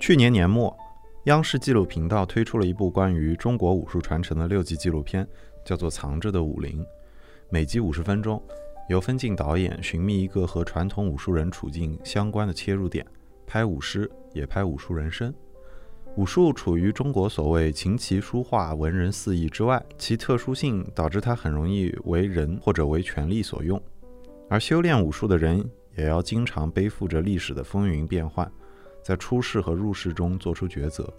去年年末，央视纪录频道推出了一部关于中国武术传承的六集纪录片，叫做《藏着的武林》。每集五十分钟，由分镜导演寻觅一个和传统武术人处境相关的切入点，拍武师，也拍武术人生。武术处于中国所谓琴棋书画文人四艺之外，其特殊性导致它很容易为人或者为权力所用，而修炼武术的人也要经常背负着历史的风云变幻。在出世和入世中做出抉择，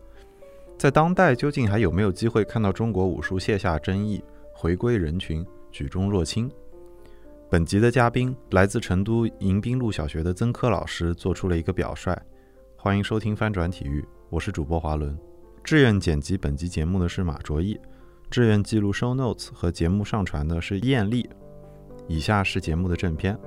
在当代究竟还有没有机会看到中国武术卸下争议，回归人群，举重若轻？本集的嘉宾来自成都迎宾路小学的曾科老师做出了一个表率。欢迎收听翻转体育，我是主播华伦。志愿剪辑本集节目的是马卓毅，志愿记录 show notes 和节目上传的是艳丽。以下是节目的正片。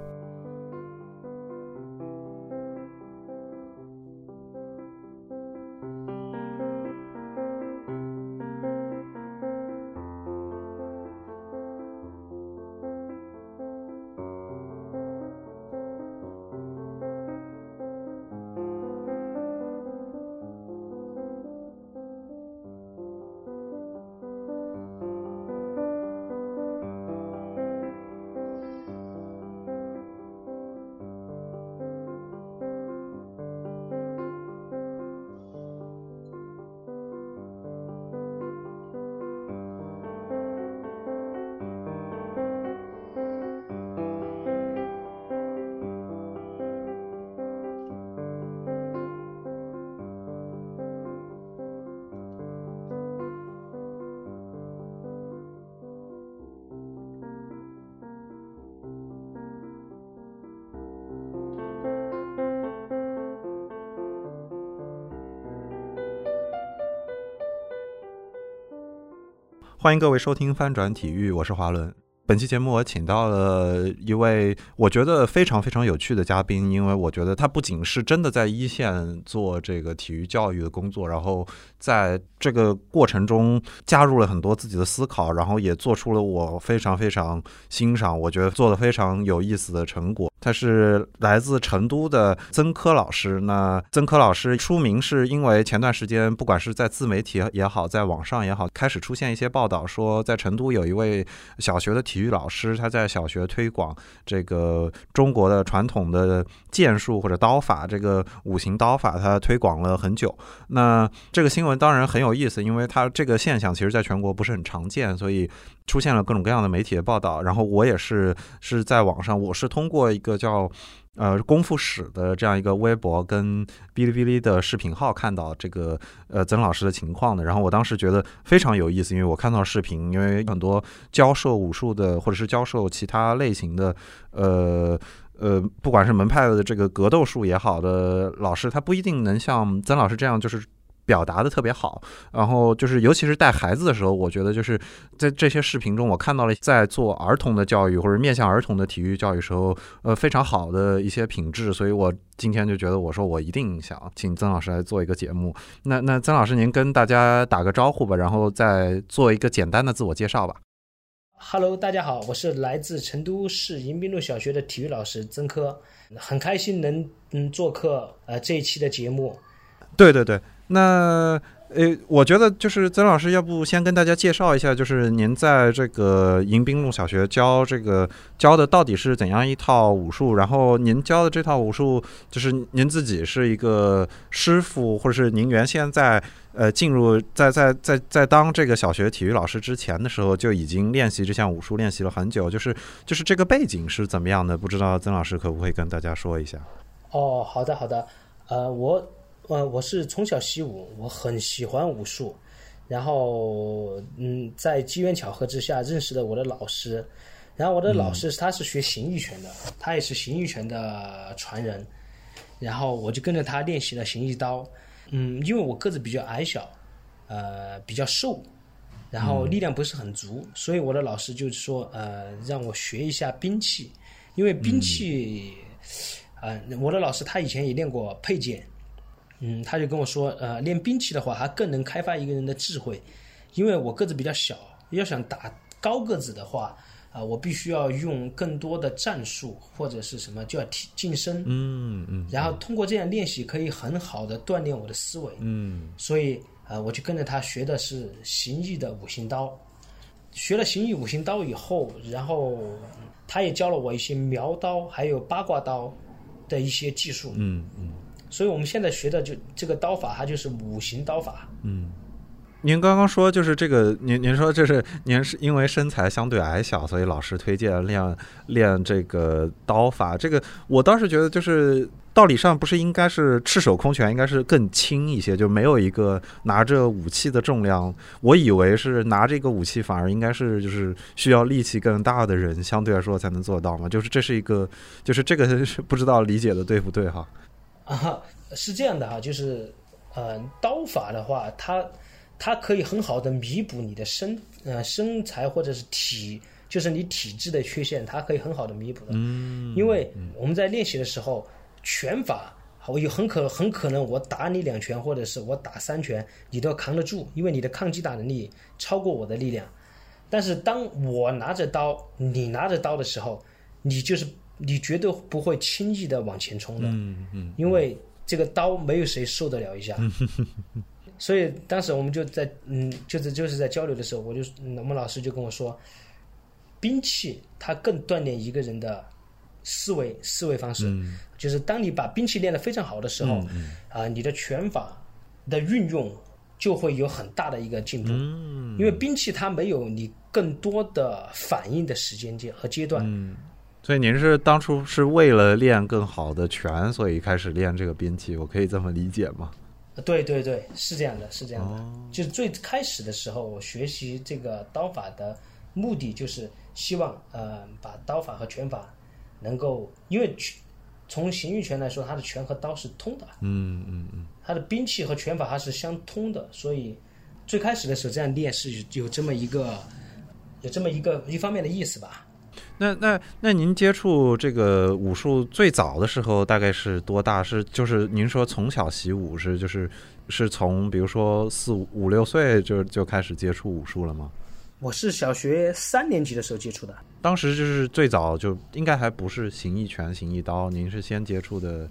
欢迎各位收听翻转体育，我是华伦。本期节目我请到了一位我觉得非常非常有趣的嘉宾，因为我觉得他不仅是真的在一线做这个体育教育的工作，然后在这个过程中加入了很多自己的思考，然后也做出了我非常非常欣赏，我觉得做的非常有意思的成果。他是来自成都的曾科老师。那曾科老师出名是因为前段时间，不管是在自媒体也好，在网上也好，开始出现一些报道，说在成都有一位小学的体育老师，他在小学推广这个中国的传统的剑术或者刀法，这个五行刀法，他推广了很久。那这个新闻当然很有意思，因为他这个现象其实在全国不是很常见，所以出现了各种各样的媒体的报道。然后我也是是在网上，我是通过一个。叫呃功夫史的这样一个微博跟哔哩哔哩的视频号看到这个呃曾老师的情况的，然后我当时觉得非常有意思，因为我看到视频，因为很多教授武术的或者是教授其他类型的呃呃不管是门派的这个格斗术也好的老师，他不一定能像曾老师这样就是。表达的特别好，然后就是尤其是带孩子的时候，我觉得就是在这些视频中，我看到了在做儿童的教育或者面向儿童的体育教育时候，呃，非常好的一些品质。所以我今天就觉得，我说我一定想请曾老师来做一个节目。那那曾老师，您跟大家打个招呼吧，然后再做一个简单的自我介绍吧。Hello，大家好，我是来自成都市迎宾路小学的体育老师曾科，很开心能嗯做客呃这一期的节目。对对对。那呃，我觉得就是曾老师，要不先跟大家介绍一下，就是您在这个迎宾路小学教这个教的到底是怎样一套武术？然后您教的这套武术，就是您自己是一个师傅，或者是您原先在呃进入在在在在当这个小学体育老师之前的时候，就已经练习这项武术练习了很久，就是就是这个背景是怎么样的？不知道曾老师可不可以跟大家说一下？哦，好的好的，呃，我。呃，我是从小习武，我很喜欢武术，然后嗯，在机缘巧合之下认识了我的老师，然后我的老师他是学形意拳的，他也是形意拳的传人，然后我就跟着他练习了形意刀，嗯，因为我个子比较矮小，呃，比较瘦，然后力量不是很足，所以我的老师就说呃，让我学一下兵器，因为兵器，呃，我的老师他以前也练过佩剑。嗯，他就跟我说，呃，练兵器的话，还更能开发一个人的智慧，因为我个子比较小，要想打高个子的话，啊、我必须要用更多的战术或者是什么，就要提晋升，嗯嗯然后通过这样练习，可以很好的锻炼我的思维。嗯所以呃，我就跟着他学的是形意的五行刀。学了形意五行刀以后，然后他也教了我一些苗刀还有八卦刀的一些技术。嗯嗯所以我们现在学的就这个刀法，它就是五行刀法。嗯。您刚刚说就是这个，您您说这是您是因为身材相对矮小，所以老师推荐练练这个刀法。这个我倒是觉得就是道理上不是应该是赤手空拳应该是更轻一些，就没有一个拿着武器的重量。我以为是拿这个武器反而应该是就是需要力气更大的人相对来说才能做到嘛。就是这是一个，就是这个是 不知道理解的对不对哈？啊，是这样的哈，就是呃，刀法的话，它它可以很好的弥补你的身呃身材或者是体，就是你体质的缺陷，它可以很好的弥补的。嗯，因为我们在练习的时候，拳法我有很可很可能我打你两拳，或者是我打三拳，你都要扛得住，因为你的抗击打能力超过我的力量。但是当我拿着刀，你拿着刀的时候，你就是你绝对不会轻易的往前冲的，嗯嗯因为这个刀没有谁受得了一下。所以当时我们就在嗯，就是就是在交流的时候，我就嗯我们老师就跟我说，兵器它更锻炼一个人的思维思维方式，嗯。就是当你把兵器练得非常好的时候，啊、你的拳法的运用就会有很大的一个进步，嗯。因为兵器它没有你更多的反应的时间阶和阶段，嗯，所以您是当初是为了练更好的拳，所以开始练这个兵器，我可以这么理解吗？对对对，是这样的，是这样的。哦就是最开始的时候，我学习这个刀法的目的就是希望呃把刀法和拳法能够，因为从形意拳来说，它的拳和刀是通的，嗯嗯嗯它的兵器和拳法它是相通的，所以最开始的时候这样练是有这么一个有这么一个一方面的意思吧。那那那您接触这个武术最早的时候大概是多大？是就是您说从小习武是就是是从比如说四五五六岁就就开始接触武术了吗？我是小学三年级的时候接触的，当时就是最早就应该还不是形意拳、形意刀，您是先接触的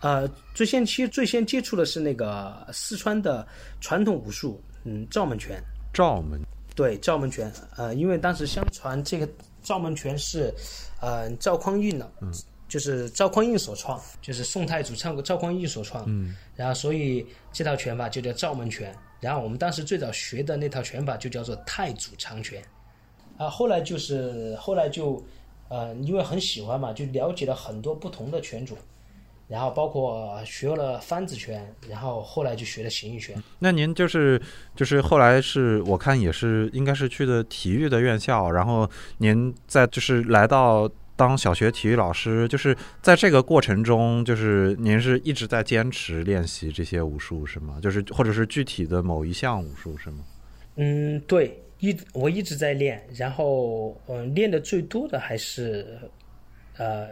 呃，最先其实最先接触的是那个四川的传统武术，嗯，赵门拳。赵门。对赵门拳，呃，因为当时相传这个赵门拳是，呃，赵匡胤的，嗯，就是赵匡胤所创，就是宋太祖唱赵匡胤所创，嗯，然后所以这套拳法就叫赵门拳，然后我们当时最早学的那套拳法就叫做太祖长拳，啊，后来就是后来就，呃，因为很喜欢嘛，就了解了很多不同的拳种，然后包括学了翻子拳，然后后来就学了形意拳。那您就是就是后来是我看也是应该是去的体育的院校，然后您在就是来到当小学体育老师，就是在这个过程中，就是您是一直在坚持练习这些武术是吗？就是或者是具体的某一项武术是吗？嗯，对，一我一直在练，然后嗯，练的最多的还是，呃，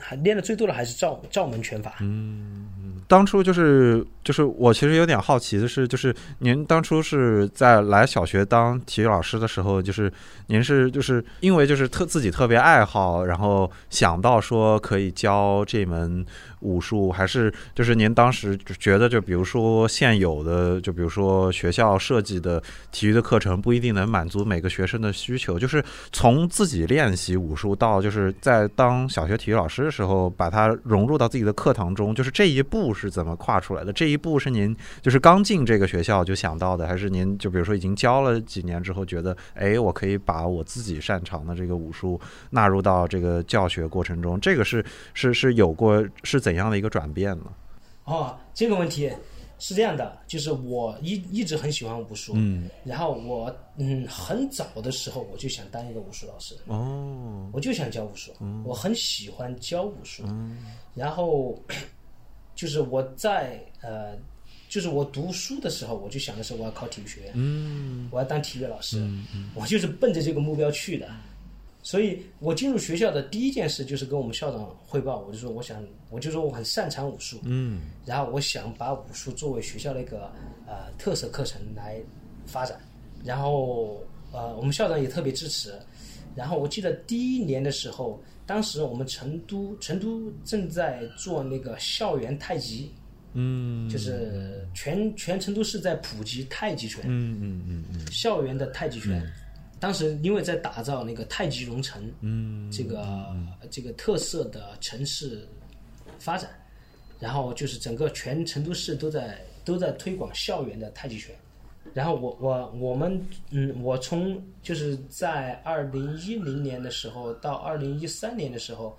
还练的最多的还是赵赵门拳法。嗯当初就是就是我其实有点好奇的是，就是您当初是在来小学当体育老师的时候，就是您是就是因为就是特自己特别爱好，然后想到说可以教这门武术，还是就是您当时觉得就比如说现有的就比如说学校设计的体育的课程不一定能满足每个学生的需求，就是从自己练习武术到就是在当小学体育老师的时候，把它融入到自己的课堂中，就是这一步是怎么跨出来的？这一步是您就是刚进这个学校就想到的，还是您就比如说已经教了几年之后，觉得哎，我可以把我自己擅长的这个武术纳入到这个教学过程中？这个是是是有过是怎样的一个转变呢？哦，这个问题 是这样的，就是我一一直很喜欢武术，嗯，然后我嗯很早的时候我就想当一个武术老师，哦，我就想教武术，我很喜欢教武术，然后就是我在呃，就是我读书的时候，我就想的是我要考体育学院，嗯。我要当体育老师，我就是奔着这个目标去的。所以我进入学校的第一件事就是跟我们校长汇报，我就说我想，我就说我很擅长武术，嗯。然后我想把武术作为学校的一个呃特色课程来发展，然后呃我们校长也特别支持，然后我记得第一年的时候，当时我们成都成都正在做那个校园太极，嗯。就是全全成都市在普及太极拳，嗯嗯嗯嗯。校园的太极拳。当时因为在打造那个太极蓉城，嗯这个这个特色的城市发展，然后就是整个全成都市都在都在推广校园的太极拳。然后我我我们嗯，我从就是在二零一零年的时候到二零一三年的时候，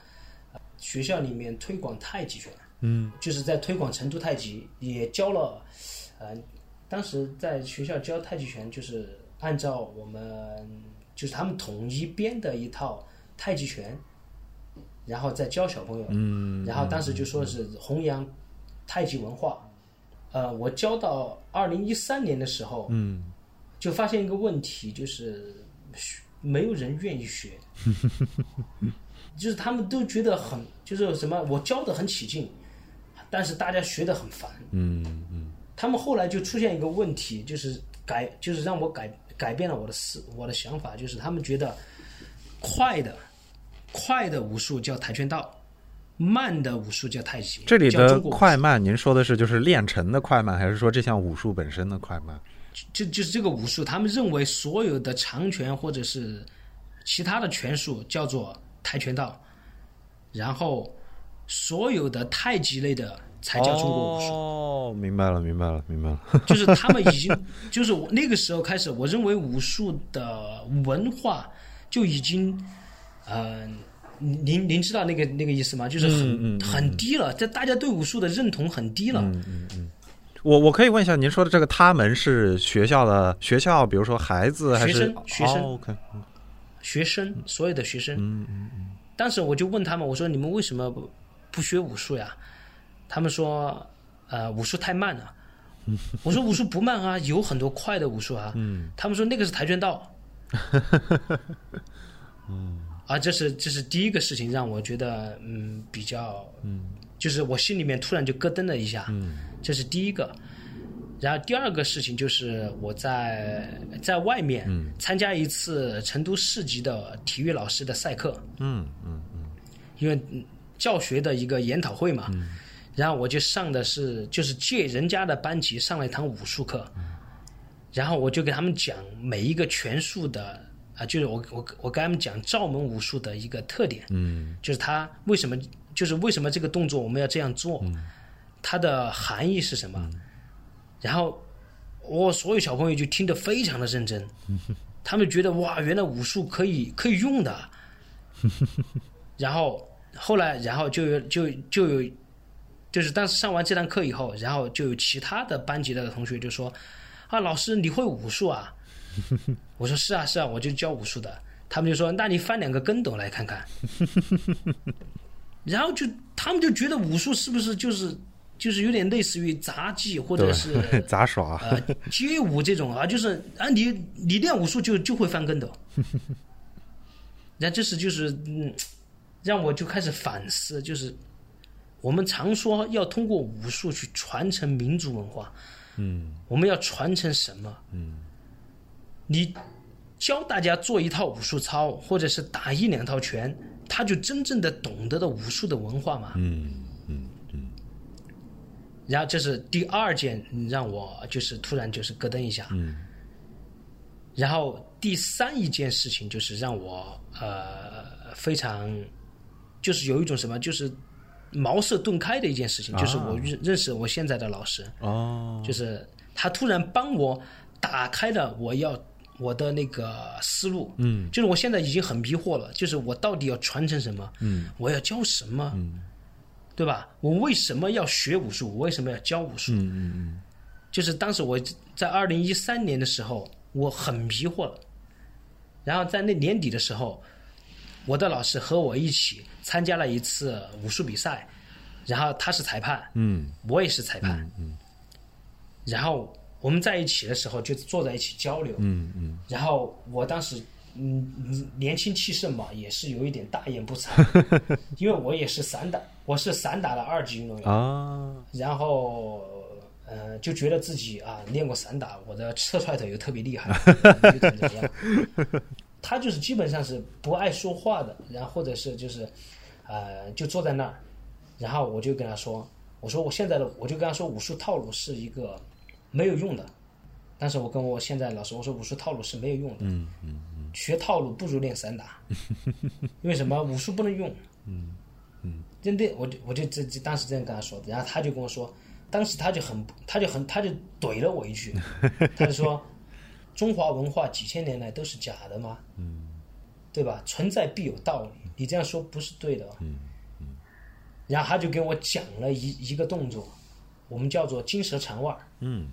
呃学校里面推广太极拳，嗯就是在推广成都太极，也教了，呃，当时在学校教太极拳，就是按照我们就是他们统一编的一套太极拳，然后再教小朋友，嗯然后当时就说是弘扬太极文化，呃，我教到二零一三年的时候，嗯。就发现一个问题，就是学没有人愿意学，就是他们都觉得很就是什么，我教的很起劲，但是大家学的很烦。嗯嗯。他们后来就出现一个问题，就是改，就是让我改改变了我的思我的想法，就是他们觉得快的快的武术叫跆拳道，慢的武术叫太极。这里的快慢，您说的是就是练成的快慢，还是说这项武术本身的快慢？就就是这个武术，他们认为所有的长拳或者是其他的拳术叫做跆拳道，然后所有的太极类的才叫中国武术。哦，明白了，明白了，明白了。就是他们已经，就是我那个时候开始，我认为武术的文化就已经，呃，您您知道那个那个意思吗？就是很、嗯嗯嗯很低了，这大家对武术的认同很低了。嗯嗯嗯我我可以问一下，您说的这个他们是学校的学校，比如说孩子还是学生学生哦、？OK，学生，所有的学生，嗯嗯嗯当时我就问他们，我说你们为什么不不学武术呀？他们说，呃，武术太慢了。我说武术不慢啊，有很多快的武术啊。嗯。他们说那个是跆拳道。嗯。啊，这是这是第一个事情让我觉得嗯比较嗯。就是我心里面突然就咯噔了一下，嗯。这是第一个。然后第二个事情就是我在在外面嗯。参加一次成都市级的体育老师的赛课，嗯嗯嗯。因为嗯教学的一个研讨会嘛，然后我就上的是就是借人家的班级上了一堂武术课，然后我就给他们讲每一个拳术的啊、就是我我我跟他们讲赵门武术的一个特点，嗯。就是他为什么就是为什么这个动作我们要这样做，它的含义是什么，然后我所有小朋友就听得非常的认真，他们觉得哇，原来武术可以可以用的，然后后来然后就有就就有就是当时上完这堂课以后，然后就有其他的班级的同学就说啊，老师你会武术啊？我说是啊是啊，我就教武术的。他们就说那你翻两个跟斗来看看。然后就他们就觉得武术是不是就是就是有点类似于杂技或者是，杂耍。呃街舞这种啊，就是啊你你练武术就就会翻跟斗。然后这是就是嗯，让我就开始反思，就是我们常说要通过武术去传承民族文化，嗯我们要传承什么？嗯你教大家做一套武术操，或者是打一两套拳，他就真正的懂得了武术的文化嘛。嗯嗯然后这是第二件让我就是突然就是咯噔一下。嗯然后第三一件事情就是让我呃非常就是有一种什么就是茅塞顿开的一件事情，就是我认认识我现在的老师，哦就是他突然帮我打开了我要我的那个思路，嗯就是我现在已经很迷惑了，就是我到底要传承什么，嗯我要教什么，嗯对吧？我为什么要学武术？我为什么要教武术？嗯嗯就是当时我在二零一三年的时候，我很迷惑了。然后在那年底的时候，我的老师和我一起参加了一次武术比赛，然后他是裁判，嗯。我也是裁判，嗯然后我们在一起的时候就坐在一起交流，嗯嗯。然后我当时嗯年轻气盛嘛，也是有一点大言不惭，因为我也是散打，我是散打的二级运动员，啊。然后呃就觉得自己啊练过散打，我的侧踹腿又特别厉害，就怎么怎么样。他就是基本上是不爱说话的，然后或者是就是，呃，就坐在那儿，然后我就跟他说，我说我现在的我就跟他说武术套路是一个没有用的，但是我跟我现在老师我说武术套路是没有用的，嗯嗯嗯学套路不如练散打，因为什么武术不能用，嗯嗯，真的我就我就这这当时这样跟他说，然后他就跟我说，当时他就很他就很他就怼了我一句，他就说。中华文化几千年来都是假的吗？嗯，对吧？存在必有道理，你这样说不是对的。嗯嗯。然后他就给我讲了一一个动作，我们叫做金蛇缠腕。嗯。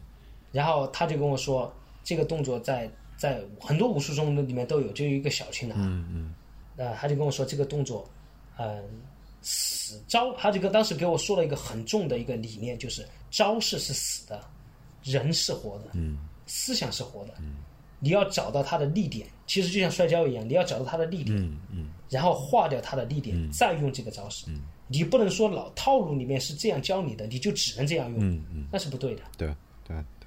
然后他就跟我说，这个动作在在很多武术中的里面都有，就有一个小擒拿。嗯嗯。呃，他就跟我说这个动作，嗯，死招，他就跟当时给我说了一个很重的一个理念，就是招式是死的，人是活的。嗯。思想是活的，你要找到他的利点，其实就像摔跤一样，你要找到他的利点，嗯嗯，然后化掉他的利点，再用这个招式。你不能说老套路里面是这样教你的，你就只能这样用，嗯嗯，那是不对的。对对对。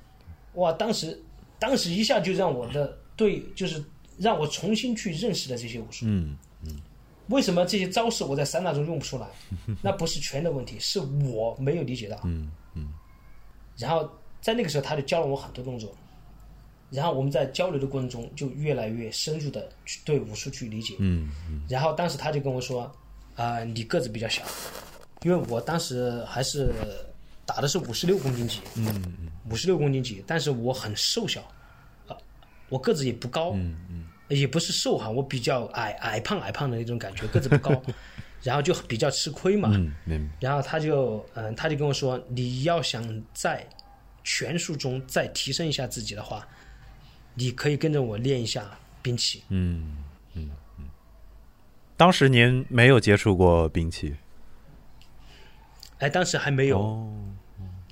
哇，当时当时一下就让我的对，就是让我重新去认识了这些武术。嗯嗯。为什么这些招式我在散打中用不出来？那不是拳的问题，是我没有理解到。嗯嗯。然后在那个时候，他就教了我很多动作。然后我们在交流的过程中，就越来越深入的去对武术去理解。嗯嗯。然后当时他就跟我说：“啊，你个子比较小，因为我当时还是打的是五十六公斤级。嗯嗯。五十六公斤级，但是我很瘦小，啊，我个子也不高。嗯嗯。也不是瘦哈，我比较矮矮胖矮胖的那种感觉，个子不高，然后就比较吃亏嘛。嗯。然后他就嗯，他就跟我说：“你要想在拳术中再提升一下自己的话。”你可以跟着我练一下兵器。嗯嗯嗯。当时您没有接触过兵器？哎，当时还没有。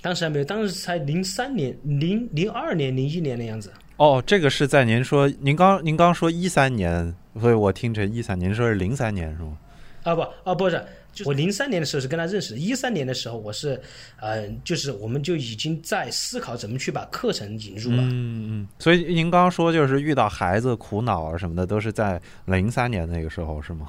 当时还没有，当时才零三年、零零二年、零一年的样子。哦，这个是在您说您刚您刚说一三年，所以我听成一三年，您说是零三年是吗？啊不啊不是。我零三年的时候是跟他认识的，一三年的时候我是，呃，就是我们就已经在思考怎么去把课程引入了。嗯嗯。所以您刚刚说就是遇到孩子苦恼啊什么的，都是在零三年那个时候是吗？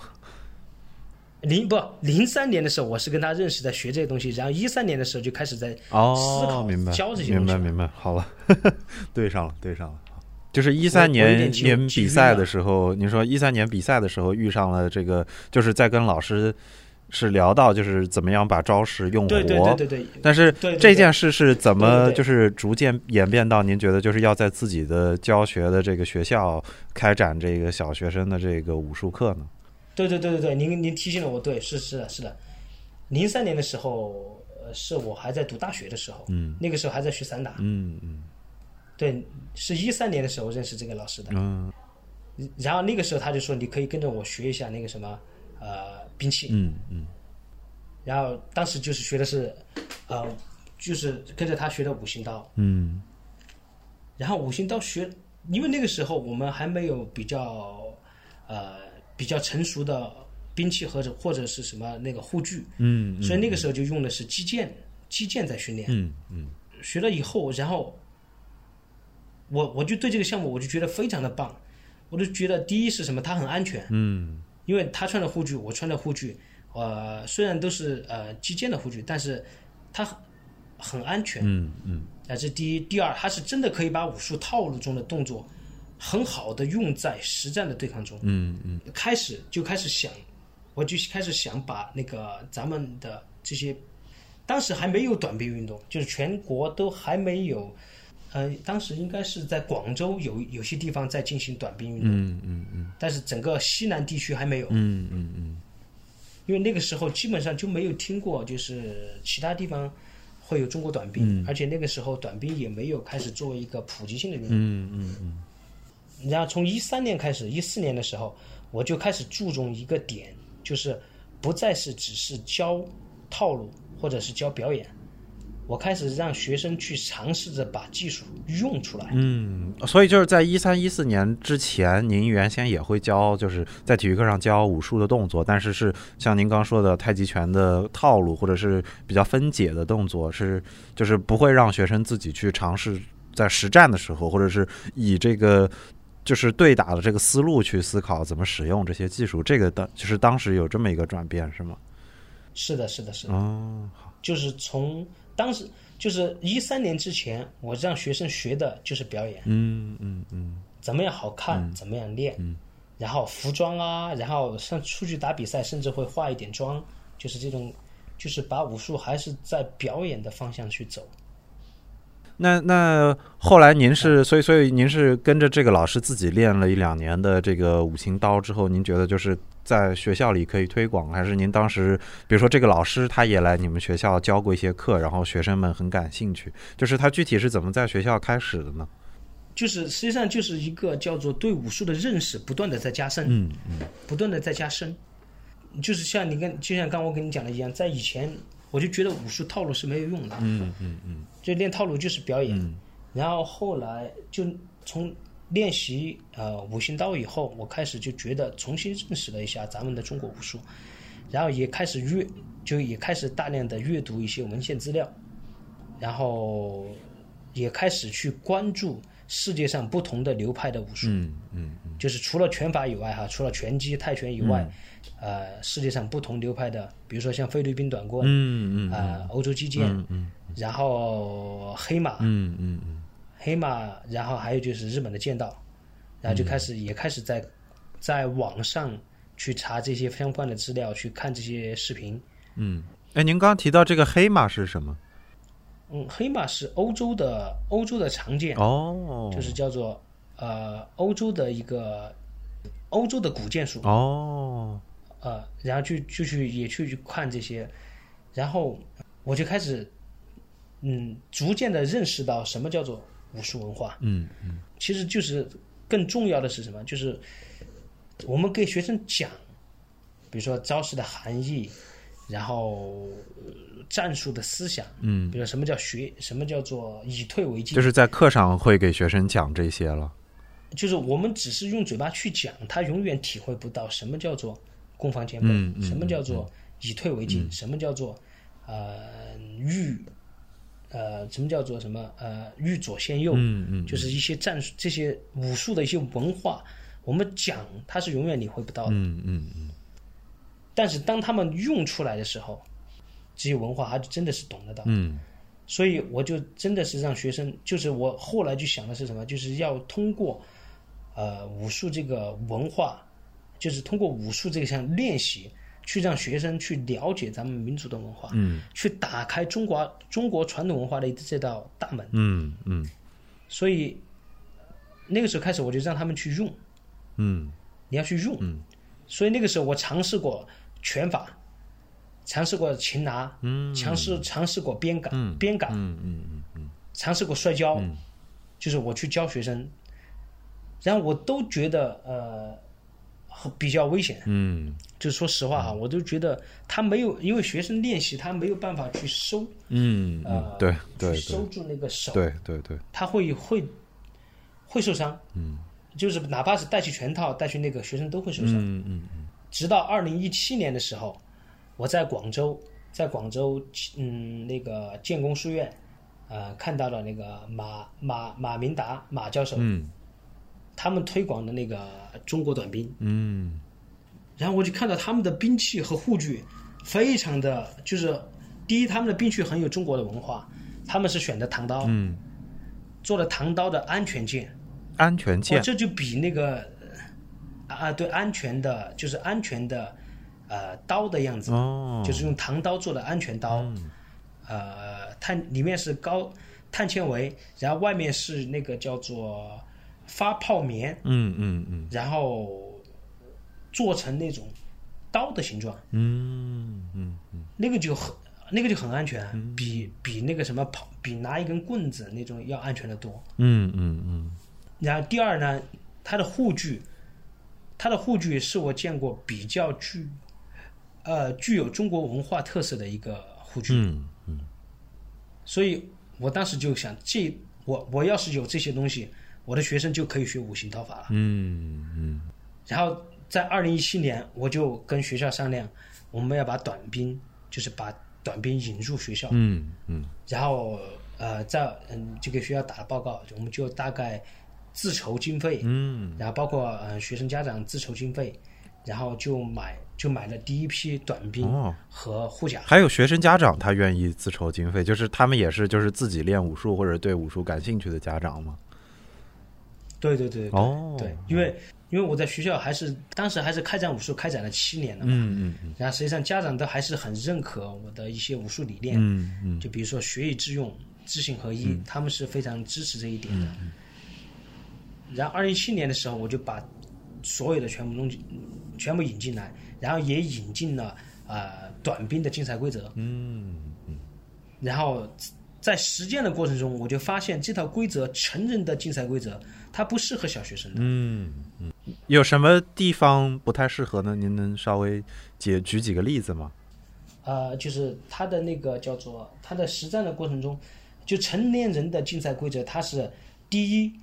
零不零三年的时候我是跟他认识，在学这些东西，然后一三年的时候就开始在思考明白教这些东西。明白明白，好了，对上了对上了。就是一三年您比赛的时候，您说一三年比赛的时候遇上了这个，就是在跟老师。是聊到就是怎么样把招式用活，对对对对。但是这件事是怎么就是逐渐演变到您觉得就是要在自己的教学的这个学校开展这个小学生的这个武术课呢？对对对对对，您您提醒了我，对，是是的是的。零三年的时候，呃，是我还在读大学的时候，嗯，那个时候还在学散打，嗯嗯。对，是一三年的时候认识这个老师的，嗯。然后那个时候他就说：“你可以跟着我学一下那个什么，呃。”兵器，嗯嗯，然后当时就是学的是，呃，就是跟着他学的五行刀，嗯，然后五行刀学，因为那个时候我们还没有比较，呃，比较成熟的兵器或者或者是什么那个护具，嗯，所以那个时候就用的是击剑，击剑在训练，嗯嗯，学了以后，然后我我就对这个项目我就觉得非常的棒，我就觉得第一是什么，它很安全，嗯。因为他穿的护具，我穿的护具，呃，虽然都是呃击剑的护具，但是它很很安全。嗯嗯。啊，这第一，第二，他是真的可以把武术套路中的动作很好的用在实战的对抗中。嗯嗯。开始就开始想，我就开始想把那个咱们的这些，当时还没有短兵运动，就是全国都还没有。呃，当时应该是在广州有有些地方在进行短兵运动，嗯嗯嗯，但是整个西南地区还没有，嗯嗯嗯，因为那个时候基本上就没有听过，就是其他地方会有中国短兵，而且那个时候短兵也没有开始作为一个普及性的运动，嗯嗯嗯，然后从一三年开始，一四年的时候，我就开始注重一个点，就是不再是只是教套路或者是教表演。我开始让学生去尝试着把技术用出来。嗯，所以就是在一三一四年之前，您原先也会教，就是在体育课上教武术的动作，但是是像您刚说的太极拳的套路，或者是比较分解的动作，是就是不会让学生自己去尝试在实战的时候，或者是以这个就是对打的这个思路去思考怎么使用这些技术，这个当就是当时有这么一个转变，是吗？是的，是的，是的，哦，就是从当时就是一三年之前，我让学生学的就是表演，嗯嗯嗯。怎么样好看，怎么样练，嗯。然后服装啊，然后像出去打比赛，甚至会化一点妆，就是这种，就是把武术还是在表演的方向去走。那那后来您是，所以所以您是跟着这个老师自己练了一两年的这个五行刀之后，您觉得就是在学校里可以推广，还是您当时比如说这个老师他也来你们学校教过一些课，然后学生们很感兴趣，就是他具体是怎么在学校开始的呢？就是实际上就是一个叫做对武术的认识不断的在加深，嗯嗯不断的在加深。就是像你跟就像刚我跟你讲的一样，在以前我就觉得武术套路是没有用的，嗯嗯嗯就练套路就是表演。嗯。然后后来就从练习呃五行刀以后，我开始就觉得重新认识了一下咱们的中国武术，然后也开始阅，就也开始大量的阅读一些文献资料，然后也开始去关注世界上不同的流派的武术，嗯嗯就是除了拳法以外哈，除了拳击、泰拳以外，呃，世界上不同流派的，比如说像菲律宾短棍，嗯嗯。呃，欧洲击剑，嗯嗯然后黑马，嗯嗯嗯。黑马，然后还有就是日本的剑道，然后就开始、也开始在在网上去查这些相关的资料，去看这些视频。嗯。哎，您刚刚提到这个黑马是什么？嗯，黑马是欧洲的欧洲的常见，哦，就是叫做呃欧洲的一个欧洲的古剑术，哦，呃，然后就就去也去去看这些，然后我就开始嗯逐渐的认识到什么叫做武术文化。嗯嗯其实就是更重要的是什么？就是我们给学生讲，比如说招式的含义，然后呃战术的思想，嗯，比如说什么叫学，什么叫做以退为进，就是在课上会给学生讲这些了。就是我们只是用嘴巴去讲，他永远体会不到什么叫做攻防兼备，嗯嗯什么叫做以退为进，什么叫做呃欲呃什么叫做什么呃欲左先右，嗯嗯就是一些战术这些武术的一些文化，我们讲它是永远领会不到的，嗯嗯嗯。但是当他们用出来的时候，这些文化还真的是懂得到。嗯。所以我就真的是让学生，就是我后来就想的是什么，就是要通过呃武术这个文化，就是通过武术这个项练习，去让学生去了解咱们民族的文化，嗯。去打开中国中国传统文化的这道大门。嗯嗯。所以那个时候开始，我就让他们去用，嗯。你要去用。嗯。所以那个时候我尝试过拳法，尝试过擒拿，嗯。尝试尝试过鞭杆，嗯鞭杆，嗯嗯嗯尝试过摔跤，就是我去教学生，然后我都觉得呃很比较危险。嗯。就说实话哈，我都觉得他没有，因为学生练习他没有办法去收，嗯嗯呃，对对去收住那个手，对对对，他会会会受伤。嗯，就是哪怕是带起拳套带去那个学生都会受伤。嗯嗯直到二零一七年的时候，我在广州，在广州嗯那个建工书院，呃看到了那个马马马明达马教授，嗯他们推广的那个中国短兵，嗯。然后我就看到他们的兵器和护具非常的就是第一，他们的兵器很有中国的文化，他们是选的唐刀，嗯，做了唐刀的安全剑，安全键，这就比那个啊啊对安全的，就是安全的呃刀的样子，哦，就是用唐刀做的安全刀，呃碳里面是高碳纤维，然后外面是那个叫做发泡棉，嗯嗯嗯。然后做成那种刀的形状，嗯嗯嗯。那个就很那个就很安全，比比那个什么跑比拿一根棍子那种要安全的多。嗯嗯嗯。然后第二呢，它的护具，它的护具是我见过比较具，呃，具有中国文化特色的一个护具。嗯嗯。所以我当时就想，这我我要是有这些东西，我的学生就可以学五行刀法了。嗯嗯然后在二零一七年，我就跟学校商量，我们要把短兵，就是把短兵引入学校。嗯嗯然后呃，在嗯就给学校打了报告，我们就大概自筹经费，嗯然后包括呃学生家长自筹经费，然后就买就买了第一批短兵哦，和护甲。还有学生家长他愿意自筹经费，就是他们也是就是自己练武术或者对武术感兴趣的家长吗？对对对对哦。对，因为因为我在学校还是当时还是开展武术开展了七年了嘛，嗯嗯嗯。然后实际上家长都还是很认可我的一些武术理念，嗯嗯。就比如说学以致用、知行合一，他们是非常支持这一点的。嗯然后二零一七年的时候，我就把所有的全部弄进，全部引进来，然后也引进了呃短兵的竞赛规则，嗯。然后在实践的过程中，我就发现这套规则成人的竞赛规则，它不适合小学生的。嗯嗯，有什么地方不太适合呢？您能稍微解举几个例子吗？呃，就是它的那个叫做它的实战的过程中，就成年人的竞赛规则，它是第一，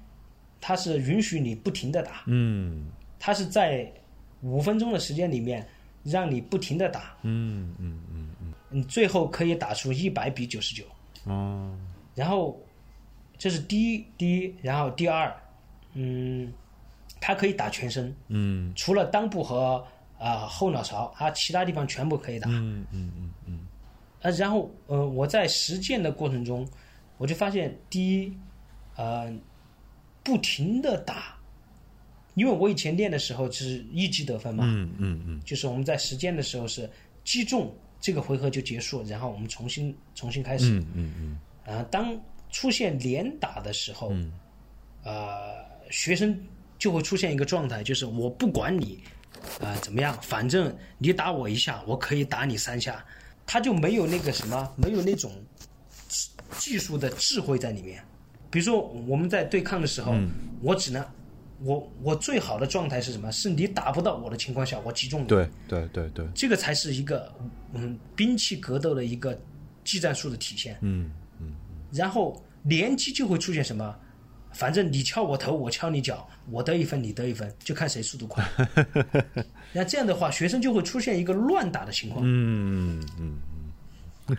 它是允许你不停的打，嗯它是在五分钟的时间里面让你不停的打，嗯嗯嗯嗯你最后可以打出一百比九十九。哦然后这是第一，第一，然后第二，嗯，它可以打全身，嗯。除了裆部和啊、呃后脑勺，它其他地方全部可以打。嗯嗯嗯嗯。呃，然后呃，我在实践的过程中，我就发现，第一，呃，不停的打，因为我以前练的时候是一击得分嘛，嗯嗯嗯。就是我们在实践的时候是击中这个回合就结束，然后我们重新重新开始。嗯嗯嗯。啊，当出现连打的时候，嗯。呃，学生就会出现一个状态，就是我不管你，呃，怎么样，反正你打我一下，我可以打你三下，他就没有那个什么，没有那种技技术的智慧在里面。比如说我们在对抗的时候，我只能。我我最好的状态是什么？是你打不到我的情况下，我击中你。对对对对，这个才是一个嗯兵器格斗的一个技战术的体现。嗯嗯然后连击就会出现什么？反正你敲我头，我敲你脚，我得一分，你得一分，就看谁速度快。那这样的话，学生就会出现一个乱打的情况，嗯嗯嗯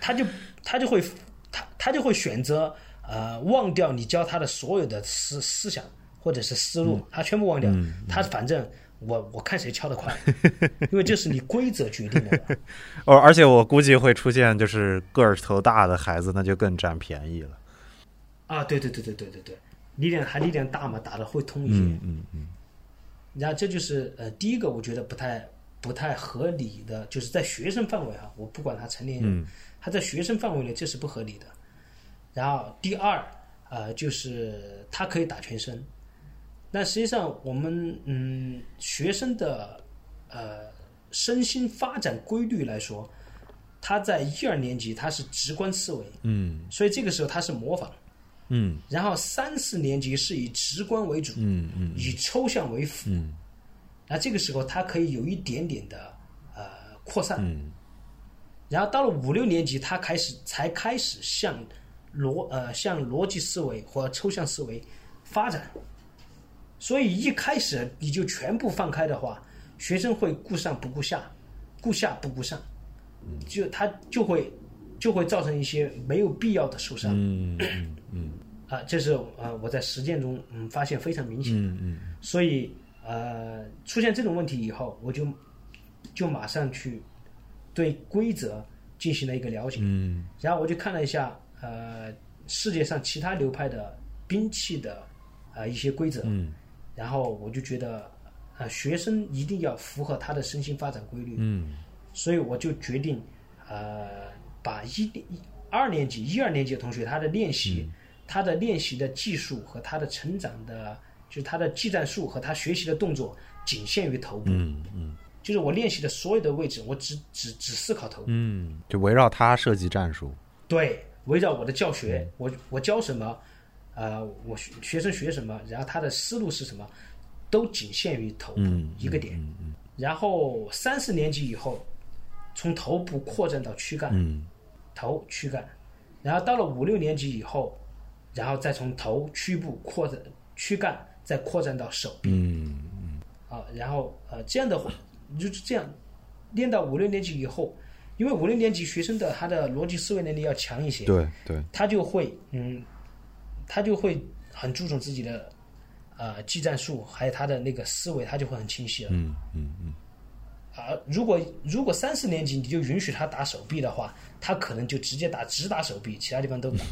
他就他就会他他就会选择呃忘掉你教他的所有的思思想或者是思路，他全部忘掉。他反正我我看谁敲得快，因为这是你规则决定的嘛。哦，而且我估计会出现就是个儿头大的孩子，那就更占便宜了。啊，对对对对对对对，力量还力量大嘛，打的会通一些。嗯嗯嗯然后这就是呃第一个，我觉得不太不太合理的，就是在学生范围哈，我不管他成年人，他在学生范围内这是不合理的。然后第二，呃，就是他可以打全身。那实际上我们嗯学生的呃身心发展规律来说，他在一二年级他是直观思维，嗯所以这个时候他是模仿。嗯然后三四年级是以直观为主，嗯嗯以抽象为辅。嗯那这个时候它可以有一点点的呃扩散。嗯然后到了五六年级，它开始才开始向逻呃向逻辑思维和抽象思维发展。所以一开始你就全部放开的话，学生会顾上不顾下，顾下不顾上，就他就会就会造成一些没有必要的受伤。嗯嗯啊，这是呃我在实践中嗯发现非常明显，嗯嗯。所以呃出现这种问题以后，我就就马上去对规则进行了一个了解，嗯。然后我就看了一下呃世界上其他流派的兵器的呃一些规则，嗯。然后我就觉得呃学生一定要符合他的身心发展规律，嗯。所以我就决定，呃，把一一二年级、一二年级的同学他的练习，他的练习的技术和他的成长的，就是他的技战术和他学习的动作，仅限于头部。嗯嗯就是我练习的所有的位置，我只只只思考头部。嗯，就围绕他设计战术。对，围绕我的教学，我我教什么，呃，我学学生学什么，然后他的思路是什么，都仅限于头部一个点。嗯嗯然后三四年级以后，从头部扩展到躯干，嗯头躯干，然后到了五六年级以后，然后再从头躯部扩展躯干，再扩展到手臂嗯啊，然后呃这样的话，就是这样练到五六年级以后，因为五六年级学生的他的逻辑思维能力要强一些，对对，他就会嗯，他就会很注重自己的呃技战术，还有他的那个思维，他就会很清晰了。嗯嗯嗯啊，如果如果三四年级你就允许他打手臂的话，他可能就直接打只打手臂，其他地方都不打。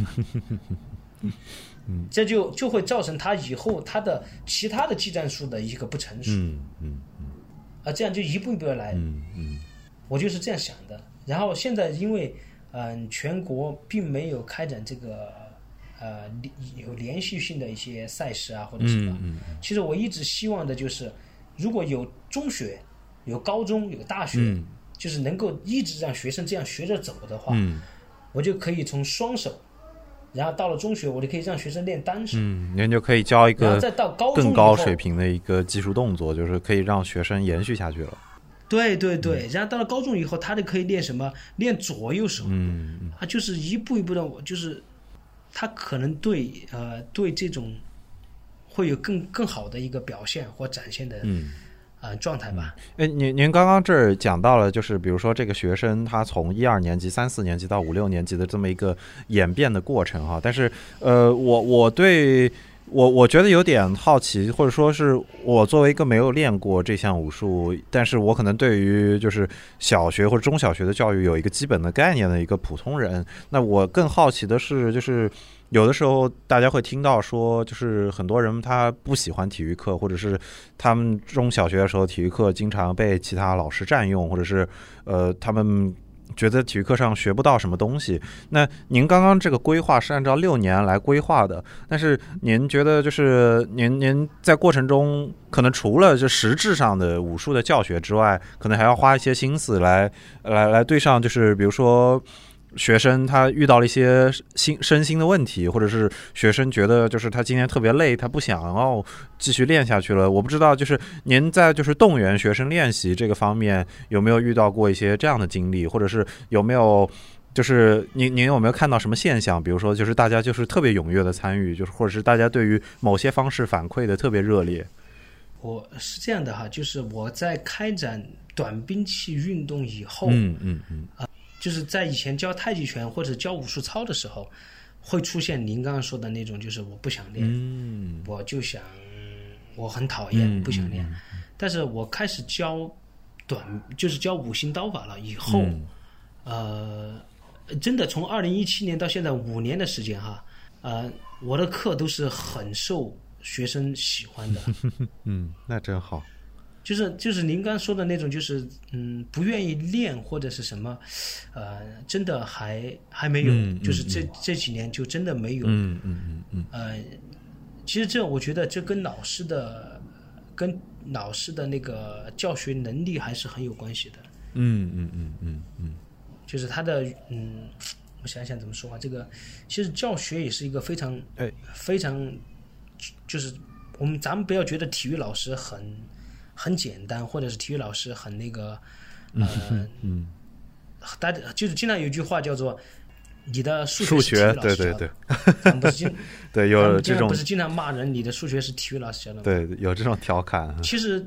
这就就会造成他以后他的其他的技战术的一个不成熟。嗯嗯啊，这样就一步一步的来。嗯嗯。我就是这样想的。然后现在因为嗯、全国并没有开展这个呃有连续性的一些赛事啊或者什么，嗯。其实我一直希望的就是如果有中学、有高中、有大学，嗯。就是能够一直让学生这样学着走的话，嗯。我就可以从双手，然后到了中学，我就可以让学生练单手，嗯，您就可以教一个再到高中更高水平的一个技术动作，就是可以让学生延续下去了。对对对，然后到了高中以后，他就可以练什么？练左右手，嗯嗯他就是一步一步的，就是他可能对呃对这种会有更更好的一个表现或展现的嗯。呃状态吧。哎，您您刚刚这儿讲到了，就是比如说这个学生他从一二年级、三四年级到五六年级的这么一个演变的过程哈，但是呃，我我对我我觉得有点好奇，或者说是我作为一个没有练过这项武术，但是我可能对于就是小学或者中小学的教育有一个基本的概念的一个普通人，那我更好奇的是，就是有的时候大家会听到说，就是很多人他不喜欢体育课，或者是他们中小学的时候体育课经常被其他老师占用，或者是呃他们。觉得体育课上学不到什么东西。那您刚刚这个规划是按照六年来规划的，但是您觉得就是您您在过程中可能除了就实质上的武术的教学之外，可能还要花一些心思来来来对上，就是比如说。学生他遇到了一些心身心的问题，或者是学生觉得就是他今天特别累，他不想要继续练下去了。我不知道，就是您在就是动员学生练习这个方面有没有遇到过一些这样的经历，或者是有没有就是您您有没有看到什么现象？比如说，就是大家就是特别踊跃的参与，就是或者是大家对于某些方式反馈的特别热烈。我是这样的哈，就是我在开展短兵器运动以后，嗯嗯嗯就是在以前教太极拳或者教武术操的时候，会出现您刚刚说的那种，就是我不想练，嗯我就想我很讨厌，嗯不想练。但是我开始教短，就是教五行刀法了以后，嗯呃，真的从二零一七年到现在五年的时间哈，呃，我的课都是很受学生喜欢的。嗯，那真好。就是就是您刚说的那种，就是嗯，不愿意练或者是什么，呃，真的还还没有，就是这这几年就真的没有。嗯嗯嗯嗯呃，其实这我觉得这跟老师的跟老师的那个教学能力还是很有关系的。嗯嗯嗯嗯嗯就是他的嗯，我想想怎么说啊？这个其实教学也是一个非常哎非常，就是我们咱们不要觉得体育老师很很简单，或者是体育老师很那个呃，嗯，大家就是经常有一句话叫做“你的数数学对对对的”，不是经 对，有这种不是经常骂人，你的数学是体育老师教的吗？对有这种调侃。其实，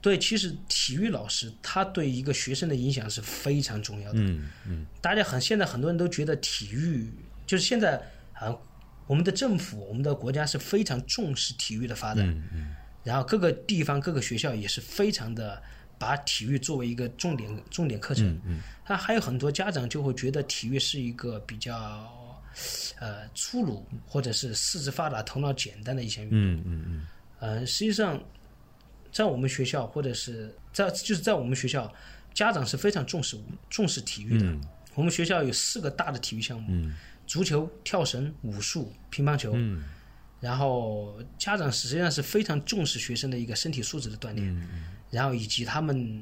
对，其实体育老师他对一个学生的影响是非常重要的。嗯嗯大家很现在很多人都觉得体育就是现在啊，我们的政府、我们的国家是非常重视体育的发展，嗯嗯然后各个地方、各个学校也是非常的把体育作为一个重点重点课程。嗯嗯他还有很多家长就会觉得体育是一个比较呃粗鲁或者是四肢发达、头脑简单的一项运动。嗯嗯嗯呃，实际上，在我们学校或者是在就是在我们学校，家长是非常重视重视体育的。嗯我们学校有四个大的体育项目：嗯足球、跳绳、武术、乒乓球。嗯然后家长实际上是非常重视学生的一个身体素质的锻炼，嗯然后以及他们，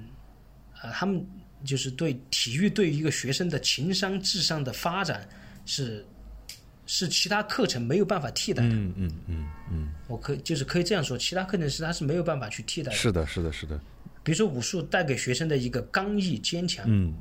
呃，他们就是对体育对于一个学生的情商、智商的发展是是其他课程没有办法替代的。嗯嗯嗯嗯，我可以就是可以这样说，其他课程是它是没有办法去替代的。是的，是的，是的。比如说武术带给学生的一个刚毅坚强，嗯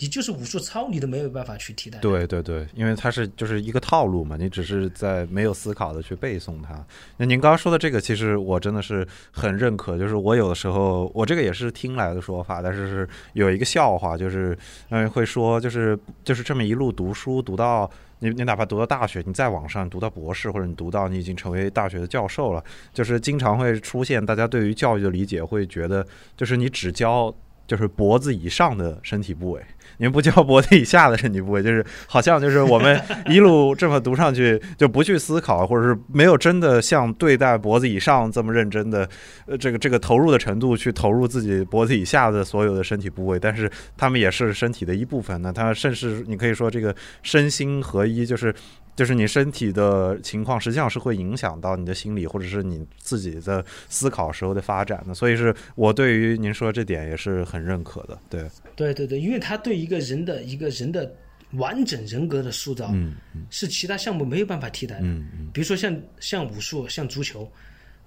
你就是武术操，你都没有办法去替代。对对对，因为它是就是一个套路嘛，你只是在没有思考的去背诵它。那您刚刚说的这个，其实我真的是很认可。就是我有的时候，我这个也是听来的说法，但是是有一个笑话，就是嗯会说，就是就是这么一路读书读到你你哪怕读到大学，你再往上读到博士，或者你读到你已经成为大学的教授了，就是经常会出现大家对于教育的理解会觉得，就是你只教就是脖子以上的身体部位。您不叫脖子以下的身体部位，就是好像就是我们一路这么读上去，就不去思考，或者是没有真的像对待脖子以上这么认真的，呃，这个这个投入的程度去投入自己脖子以下的所有的身体部位，但是他们也是身体的一部分那。他甚至你可以说这个身心合一，就是。就是你身体的情况，实际上是会影响到你的心理，或者是你自己的思考时候的发展的。所以是我对于您说这点也是很认可的。对，对对对，因为他对一个人的一个人的完整人格的塑造，嗯是其他项目没有办法替代的。嗯嗯，比如说像像武术、像足球，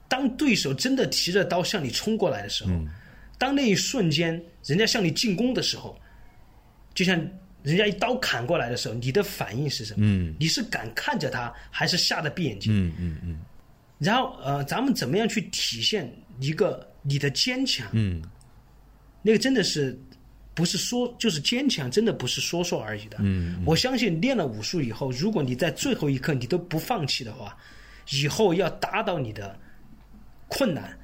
当对手真的提着刀向你冲过来的时候，当那一瞬间人家向你进攻的时候，就像。人家一刀砍过来的时候，你的反应是什么？嗯，你是敢看着他，还是吓得闭眼睛？嗯嗯嗯。然后呃，咱们怎么样去体现一个你的坚强？嗯，那个真的是不是说就是坚强，真的不是说说而已的。嗯，我相信练了武术以后，如果你在最后一刻你都不放弃的话，以后要打倒你的困难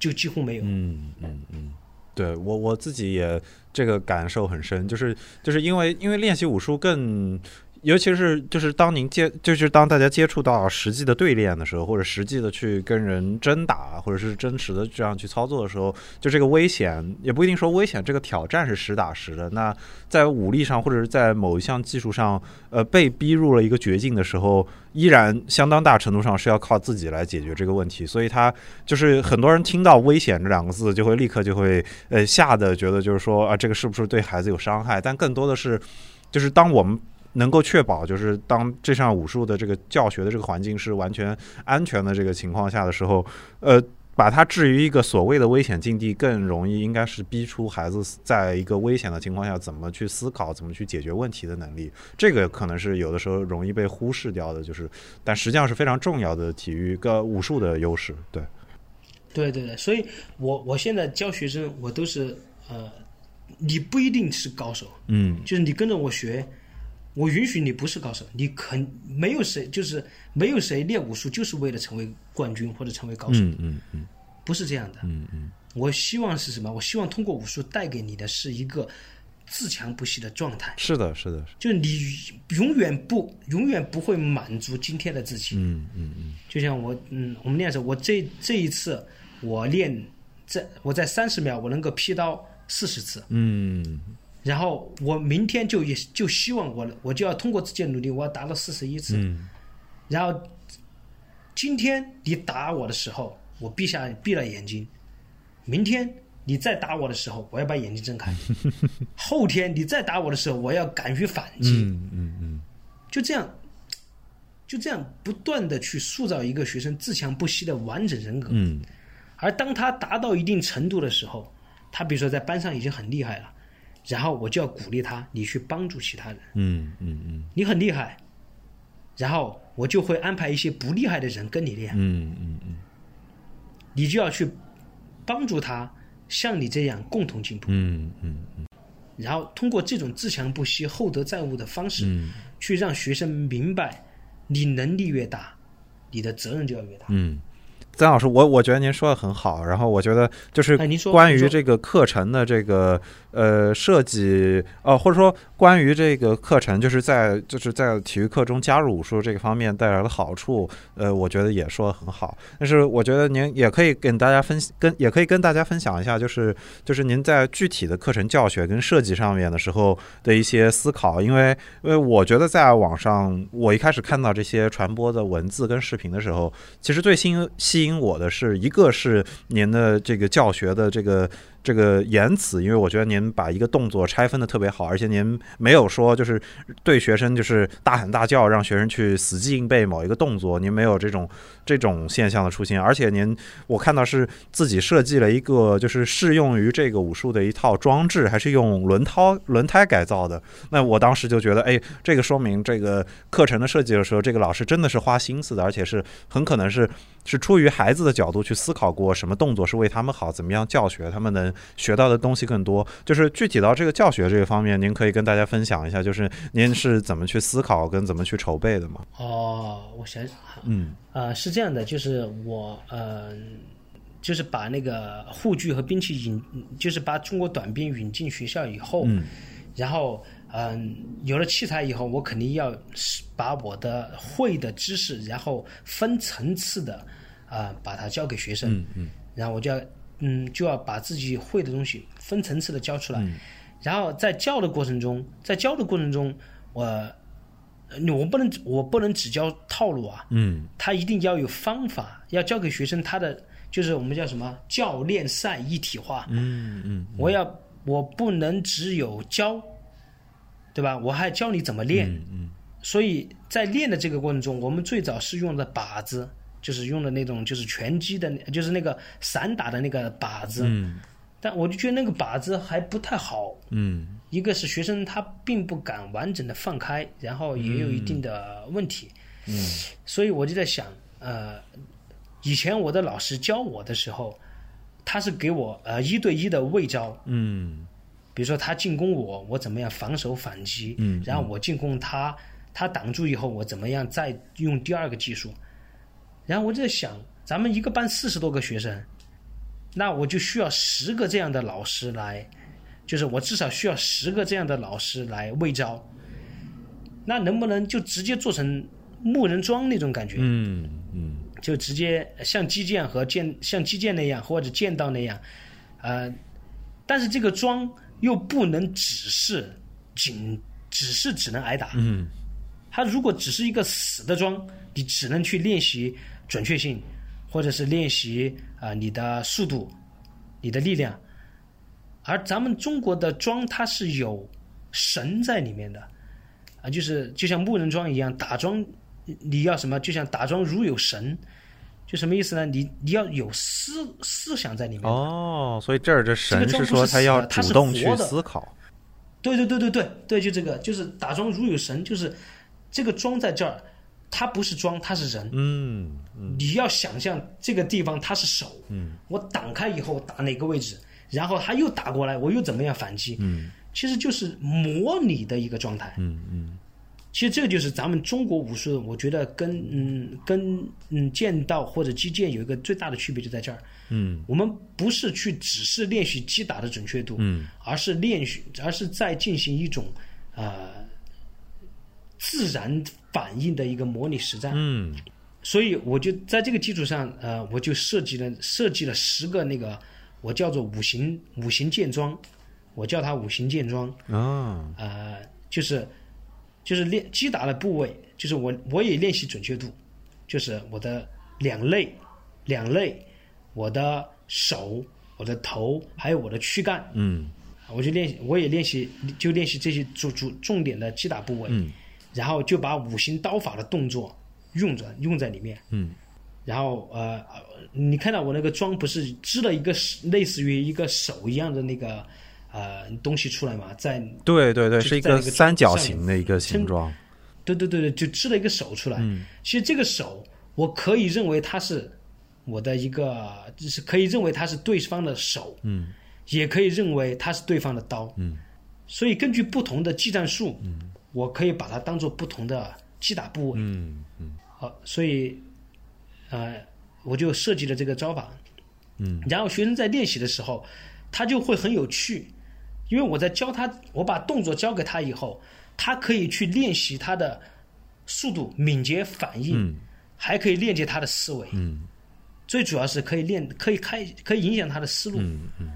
就几乎没有。嗯嗯嗯。对我我自己也这个感受很深，就是就是因为因为练习武术更。尤其是就是当您接，就是当大家接触到实际的对练的时候，或者实际的去跟人真打，或者是真实的这样去操作的时候，就这个危险也不一定说危险，这个挑战是实打实的。那在武力上或者是在某一项技术上，呃，被逼入了一个绝境的时候，依然相当大程度上是要靠自己来解决这个问题。所以，他就是很多人听到危险这两个字，就会立刻就会呃吓得觉得就是说啊，这个是不是对孩子有伤害？但更多的是，就是当我们。能够确保，就是当这项武术的这个教学的这个环境是完全安全的这个情况下的时候，呃，把它置于一个所谓的危险境地，更容易应该是逼出孩子在一个危险的情况下怎么去思考、怎么去解决问题的能力。这个可能是有的时候容易被忽视掉的，就是，但实际上是非常重要的体育跟武术的优势。对，对对对，所以我我现在教学生，我都是呃，你不一定是高手，嗯，就是你跟着我学。我允许你不是高手，你肯没有谁就是没有谁练武术就是为了成为冠军或者成为高手，嗯嗯嗯，不是这样的，嗯嗯，我希望是什么？我希望通过武术带给你的是一个自强不息的状态。是的，是的，就是你永远不永远不会满足今天的自己。嗯嗯嗯，就像我嗯，我们练的时候，我这这一次我练在我在三十秒我能够劈刀四十次。嗯。然后我明天就也就希望我我就要通过自己的努力，我要达到四十一次。然后今天你打我的时候，我闭下闭了眼睛；明天你再打我的时候，我要把眼睛睁开；后天你再打我的时候，我要敢于反击。嗯嗯嗯，就这样，就这样不断的去塑造一个学生自强不息的完整人格。嗯，而当他达到一定程度的时候，他比如说在班上已经很厉害了。然后我就要鼓励他，你去帮助其他人。嗯嗯嗯，你很厉害，然后我就会安排一些不厉害的人跟你练。嗯嗯嗯，你就要去帮助他，像你这样共同进步。嗯嗯嗯，然后通过这种自强不息、厚德载物的方式，去让学生明白，你能力越大，你的责任就要越大。嗯。曾老师，我我觉得您说的很好，然后我觉得就是关于这个课程的这个呃设计，呃或者说关于这个课程，就是在就是在体育课中加入武术这个方面带来的好处，呃，我觉得也说的很好。但是我觉得您也可以跟大家分跟也可以跟大家分享一下，就是就是您在具体的课程教学跟设计上面的时候的一些思考，因为因为我觉得在网上我一开始看到这些传播的文字跟视频的时候，其实最新吸引我的是一个是您的这个教学的这个这个言辞，因为我觉得您把一个动作拆分的特别好，而且您没有说就是对学生就是大喊大叫，让学生去死记硬背某一个动作，您没有这种这种现象的出现，而且您我看到是自己设计了一个就是适用于这个武术的一套装置，还是用轮胎轮胎改造的。那我当时就觉得，哎，这个说明这个课程的设计的时候，这个老师真的是花心思的，而且是很可能是是出于孩子的角度去思考过什么动作是为他们好，怎么样教学他们能学到的东西更多。就是具体到这个教学这个方面，您可以跟大家分享一下，就是您是怎么去思考跟怎么去筹备的吗？哦，我想想哈，嗯呃，是这样的，就是我呃，就是把那个护具和兵器引，就是把中国短兵引进学校以后，嗯然后嗯、有了器材以后，我肯定要是把我的会的知识，然后分层次的啊、把它教给学生，嗯嗯。然后我就要嗯就要把自己会的东西分层次的教出来，嗯然后在教的过程中，在教的过程中，我呃我不能我不能只教套路啊，嗯。他一定要有方法，要教给学生他的就是我们叫什么教练赛一体化。嗯嗯。我要我不能只有教，对吧？我还教你怎么练。嗯所以在练的这个过程中，我们最早是用的靶子，就是用的那种就是拳击的，就是那个散打的那个靶子。嗯但我就觉得那个靶子还不太好。嗯一个是学生他并不敢完整的放开，然后也有一定的问题。嗯所以我就在想，呃，以前我的老师教我的时候，他是给我呃一对一的位招，嗯比如说他进攻我，我怎么样防守反击，嗯然后我进攻他，他挡住以后，我怎么样再用第二个技术，然后我就在想，咱们一个班四十多个学生，那我就需要十个这样的老师来，就是我至少需要十个这样的老师来喂招，那能不能就直接做成木人桩那种感觉？嗯嗯。就直接像击剑和剑像击剑那样或者剑道那样，呃，但是这个桩又不能只是仅只是只能挨打，嗯他如果只是一个死的桩，你只能去练习准确性，或者是练习啊、你的速度、你的力量，而咱们中国的桩它是有神在里面的，啊，就是就像木人桩一样，打桩你要什么？就像打桩如有神，就什么意思呢？你你要有思思想在里面。哦，所以这儿这神是说他要主动去思考。对对对对对对，就这个，就是打桩如有神，就是这个桩在这儿，它不是桩，它是人。嗯嗯你要想象这个地方它是手，嗯我挡开以后打哪个位置，然后他又打过来，我又怎么样反击？嗯其实就是模拟的一个状态。嗯嗯其实这个就是咱们中国武术，我觉得跟嗯跟嗯剑道或者击剑有一个最大的区别就在这儿。嗯。我们不是去只是练习击打的准确度，嗯。而是练习，而是在进行一种呃自然反应的一个模拟实战。嗯。所以我就在这个基础上，呃，我就设计了设计了十个那个我叫做五行五行剑桩，我叫它五行剑桩，啊。呃，就是就是练击打的部位，就是我我也练习准确度，就是我的两肋两肋，我的手、我的头还有我的躯干，嗯我就练我也练习就练习这些主主重点的击打部位，嗯然后就把五行刀法的动作用着用在里面。嗯然后呃，呃你看到我那个桩不是织了一个类似于一个手一样的那个呃东西出来嘛？在对对对，是是一个个三角形的一个形状。对对对对，就织了一个手出来。嗯其实这个手，我可以认为它是我的一个，就是可以认为它是对方的手，嗯也可以认为它是对方的刀。嗯所以根据不同的技战术，我可以把它当做不同的击打部位。嗯嗯好，所以呃，我就设计了这个招法。嗯，然后学生在练习的时候，他就会很有趣，因为我在教他，我把动作教给他以后，他可以去练习他的速度、敏捷反应，嗯还可以链接他的思维。嗯最主要是可以练，可以开，可以影响他的思路。嗯嗯，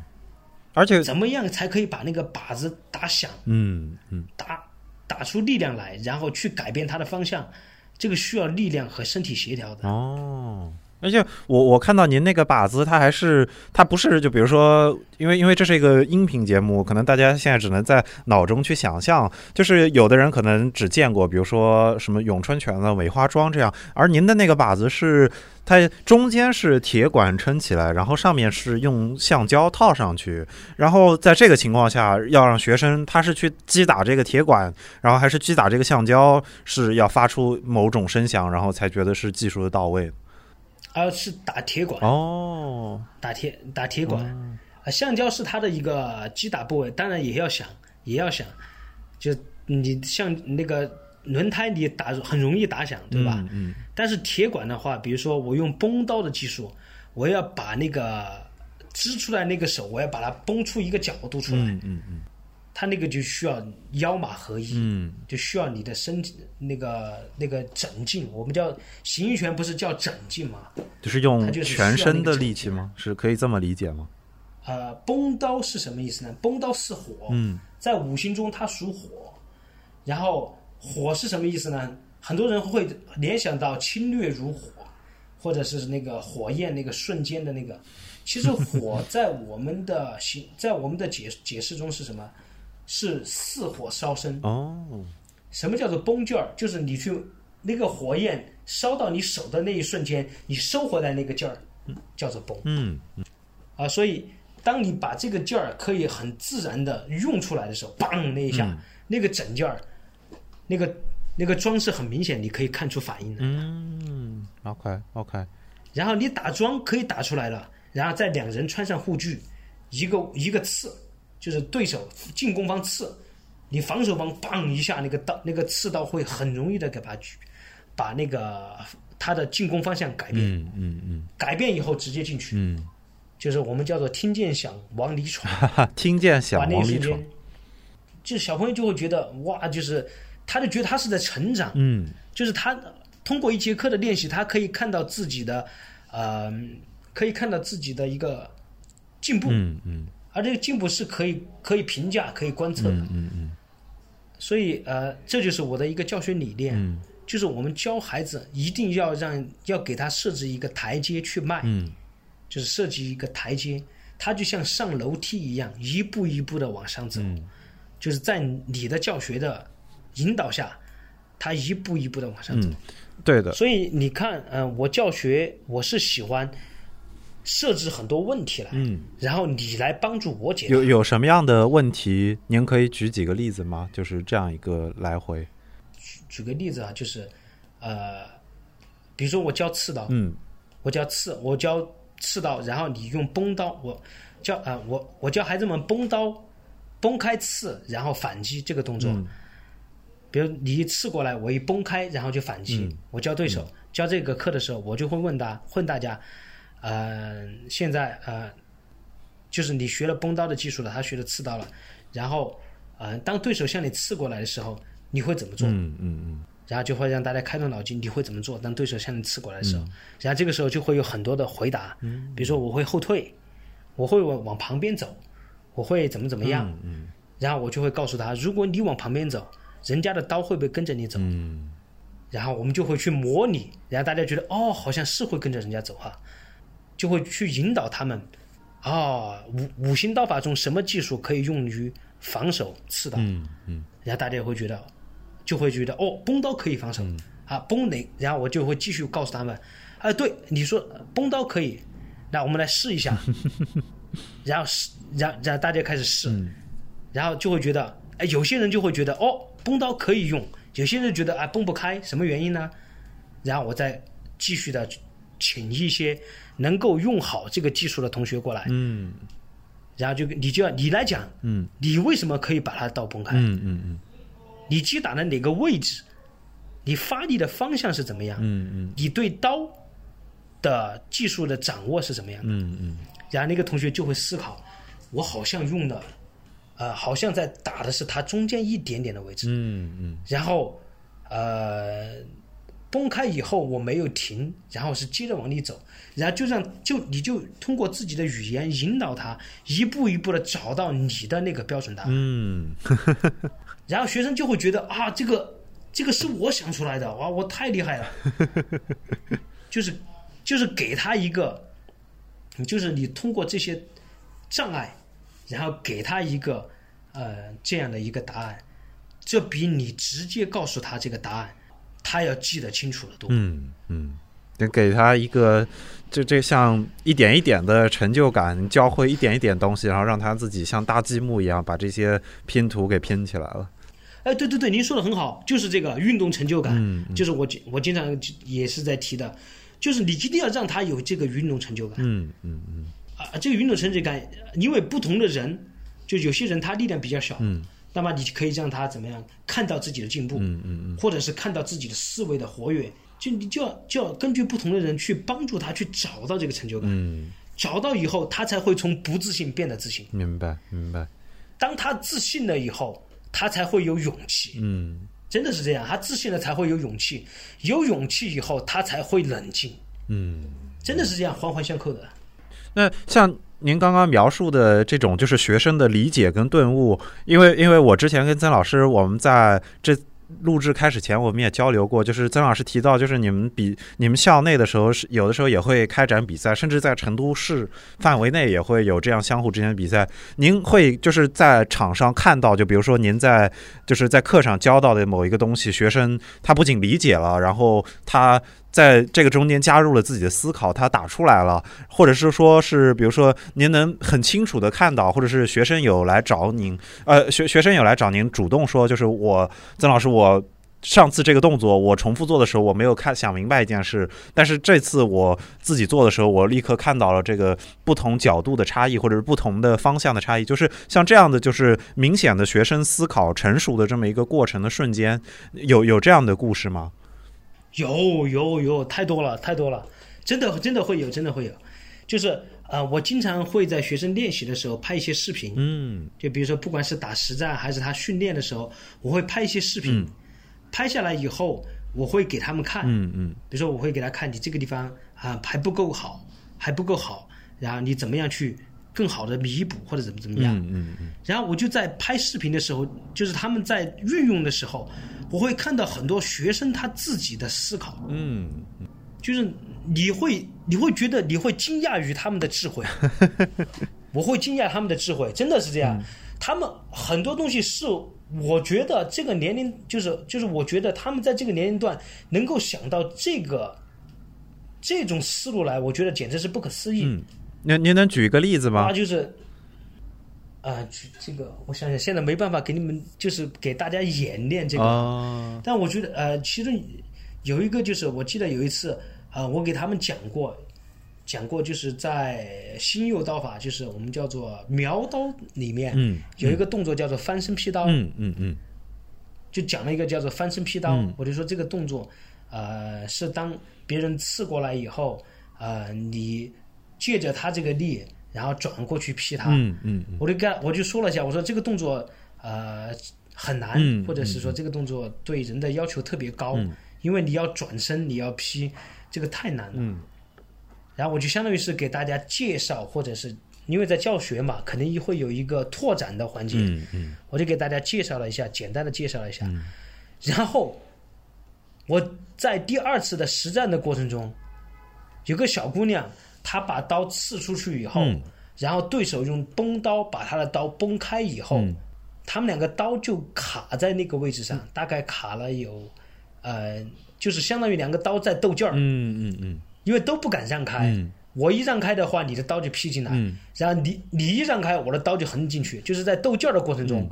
而且怎么样才可以把那个靶子打响，嗯嗯打打出力量来，然后去改变它的方向？这个需要力量和身体协调的。哦，而且我我看到您那个靶子，它还是它不是就比如说，因为因为这是一个音频节目，可能大家现在只能在脑中去想象，就是有的人可能只见过，比如说什么咏春拳的梅花桩这样，而您的那个靶子是它中间是铁管撑起来，然后上面是用橡胶套上去，然后在这个情况下要让学生他是去击打这个铁管，然后还是击打这个橡胶，是要发出某种声响，然后才觉得是技术的到位。而是打铁管哦，打铁打铁管啊，橡胶是它的一个击打部位，当然也要想，也要想，就你像那个轮胎，你打很容易打响，对吧？嗯。但是铁管的话，比如说我用崩刀的技术，我要把那个支出来那个手，我要把它崩出一个角度出来。嗯嗯嗯。它那个就需要腰马合一，嗯，就需要你的身体那个那个整劲。我们叫形意拳，不是叫整劲吗？就是用全身的力气吗？是可以这么理解吗？呃，崩刀是什么意思呢？崩刀是火，嗯，在五行中它属火。然后火是什么意思呢？很多人会联想到侵略如火，或者是那个火焰那个瞬间的那个。其实火在我们的形，在我们的解解释中是什么？是似火烧身哦。什么叫做崩劲儿？就是你去那个火焰烧到你手的那一瞬间，你收回来那个劲儿，叫做崩。嗯啊，所以当你把这个劲儿可以很自然的用出来的时候，嘣那一下，那个整劲儿，那个那个桩是很明显，你可以看出反应的。嗯，OK OK。然后你打桩可以打出来了，然后在两人穿上护具，一个一个刺。就是对手进攻方刺，你防守方棒一下，那个刀那个刺刀会很容易的给他把那个他的进攻方向改变，嗯嗯嗯，改变以后直接进去，嗯，就是我们叫做听见响往里闯，听见响往里闯，就是小朋友就会觉得哇，就是他就觉得他是在成长，嗯，就是他通过一节课的练习，他可以看到自己的呃，可以看到自己的一个进步，嗯嗯。而这个进步是可以可以评价、可以观测的。嗯嗯嗯。所以呃，这就是我的一个教学理念，就是我们教孩子一定要让要给他设置一个台阶去迈，嗯，就是设计一个台阶，他就像上楼梯一样，一步一步的往上走，就是在你的教学的引导下，他一步一步的往上走。对的。所以你看，嗯，我教学我是喜欢。设置很多问题来，嗯，然后你来帮助我解决。有有什么样的问题？您可以举几个例子吗？就是这样一个来回。举举个例子啊，就是呃，比如说我教刺刀，嗯，我教刺，我教刺刀，然后你用崩刀，我教啊，我我教孩子们崩刀，崩开刺，然后反击这个动作。比如你一刺过来，我一崩开，然后就反击。我教对手教这个课的时候，我就会问他，问大家。呃，现在呃，就是你学了崩刀的技术了，他学了刺刀了，然后呃，当对手向你刺过来的时候，你会怎么做？嗯嗯嗯。然后就会让大家开动脑筋，你会怎么做？当对手向你刺过来的时候，然后这个时候就会有很多的回答，嗯，比如说我会后退，我会往往旁边走，我会怎么怎么样，嗯，然后我就会告诉他，如果你往旁边走，人家的刀会不会跟着你走？嗯，然后我们就会去模拟，然后大家觉得哦，好像是会跟着人家走哈。就会去引导他们，啊，五五行刀法中什么技术可以用于防守刺刀？嗯嗯，然后大家也会觉得，就会觉得哦，崩刀可以防守啊，崩哪？然后我就会继续告诉他们，啊，对，你说崩刀可以，那我们来试一下，然后试，然然后大家开始试，然后就会觉得，哎，有些人就会觉得哦，崩刀可以用，有些人觉得啊，崩不开，什么原因呢？然后我再继续的请一些。能够用好这个技术的同学过来，嗯，然后就你就要你来讲，嗯，你为什么可以把它刀崩开？嗯嗯嗯，你击打的哪个位置？你发力的方向是怎么样？嗯嗯，你对刀的技术的掌握是怎么样？嗯嗯，然后那个同学就会思考，我好像用的，呃，好像在打的是他中间一点点的位置，嗯嗯，然后呃。崩开以后我没有停，然后是接着往里走，然后就让就你就通过自己的语言引导他一步一步的找到你的那个标准答案。嗯，然后学生就会觉得啊，这个这个是我想出来的，哇，我太厉害了。就是就是给他一个，就是你通过这些障碍，然后给他一个呃这样的一个答案，这比你直接告诉他这个答案，他要记得清楚的多。嗯嗯，得给他一个，就这像一点一点的成就感，教会一点一点东西，然后让他自己像搭积木一样把这些拼图给拼起来了。哎，对对对，您说的很好，就是这个运动成就感，嗯就是我经我经常也是在提的，就是你一定要让他有这个运动成就感。嗯嗯嗯啊，这个运动成就感，因为不同的人，就有些人他力量比较小，嗯，那么你可以让他怎么样看到自己的进步，嗯嗯嗯或者是看到自己的思维的活跃，就你就要就要根据不同的人去帮助他去找到这个成就感，嗯，找到以后，他才会从不自信变得自信。明白明白。当他自信了以后，他才会有勇气，嗯真的是这样，他自信了才会有勇气，有勇气以后，他才会冷静，嗯。真的是这样环环相扣的。那像您刚刚描述的这种，就是学生的理解跟顿悟，因为因为我之前跟曾老师，我们在这录制开始前，我们也交流过，就是曾老师提到，就是你们比你们校内的时候是有的时候也会开展比赛，甚至在成都市范围内也会有这样相互之间的比赛。您会就是在场上看到，就比如说您在就是在课上教到的某一个东西，学生他不仅理解了，然后他。在这个中间加入了自己的思考，他打出来了，或者是说是，比如说您能很清楚的看到，或者是学生有来找您，呃，学学生有来找您，主动说，就是我曾老师，我上次这个动作我重复做的时候，我没有看想明白一件事，但是这次我自己做的时候，我立刻看到了这个不同角度的差异，或者是不同的方向的差异，就是像这样的，就是明显的学生思考成熟的这么一个过程的瞬间，有有这样的故事吗？有有有，太多了太多了，真的真的会有，真的会有。就是啊、呃我经常会在学生练习的时候拍一些视频，嗯。就比如说不管是打实战还是他训练的时候，我会拍一些视频，拍下来以后我会给他们看，嗯嗯。比如说我会给他看你这个地方啊还不够好，还不够好，然后你怎么样去更好的弥补或者怎么怎么样，嗯嗯嗯。然后我就在拍视频的时候，就是他们在运用的时候，我会看到很多学生他自己的思考，嗯就是你会你会觉得你会惊讶于他们的智慧，我会惊讶他们的智慧，真的是这样。他们很多东西是我觉得这个年龄就是就是我觉得他们在这个年龄段能够想到这个这种思路来，我觉得简直是不可思议。嗯，您您能举一个例子吗啊，？就是啊，这这个我想想，现在没办法给你们就是给大家演练这个。哦，但我觉得呃，其中有一个就是，我记得有一次啊、呃我给他们讲过，讲过就是在新右刀法，就是我们叫做苗刀里面，嗯有一个动作叫做翻身劈刀，嗯嗯嗯就讲了一个叫做翻身劈刀，嗯我就说这个动作，呃，是当别人刺过来以后，呃，你借着他这个力，然后转过去劈他，嗯嗯嗯。我就跟我就说了一下，我说这个动作呃很难，嗯或者是说这个动作对人的要求特别高，嗯。因为你要转身，你要劈，这个太难了。嗯。然后我就相当于是给大家介绍，或者是因为在教学嘛，肯定会有一个拓展的环节，嗯嗯。我就给大家介绍了一下，简单的介绍了一下。然后我在第二次的实战的过程中，有个小姑娘，她把刀刺出去以后，嗯然后对手用崩刀把他的刀崩开以后，嗯他们两个刀就卡在那个位置上，大概卡了有，呃，就是相当于两个刀在斗劲儿，嗯嗯嗯因为都不敢让开。嗯我一让开的话，你的刀就劈进来；嗯然后你你一让开，我的刀就横进去。就是在斗劲儿的过程嗯中，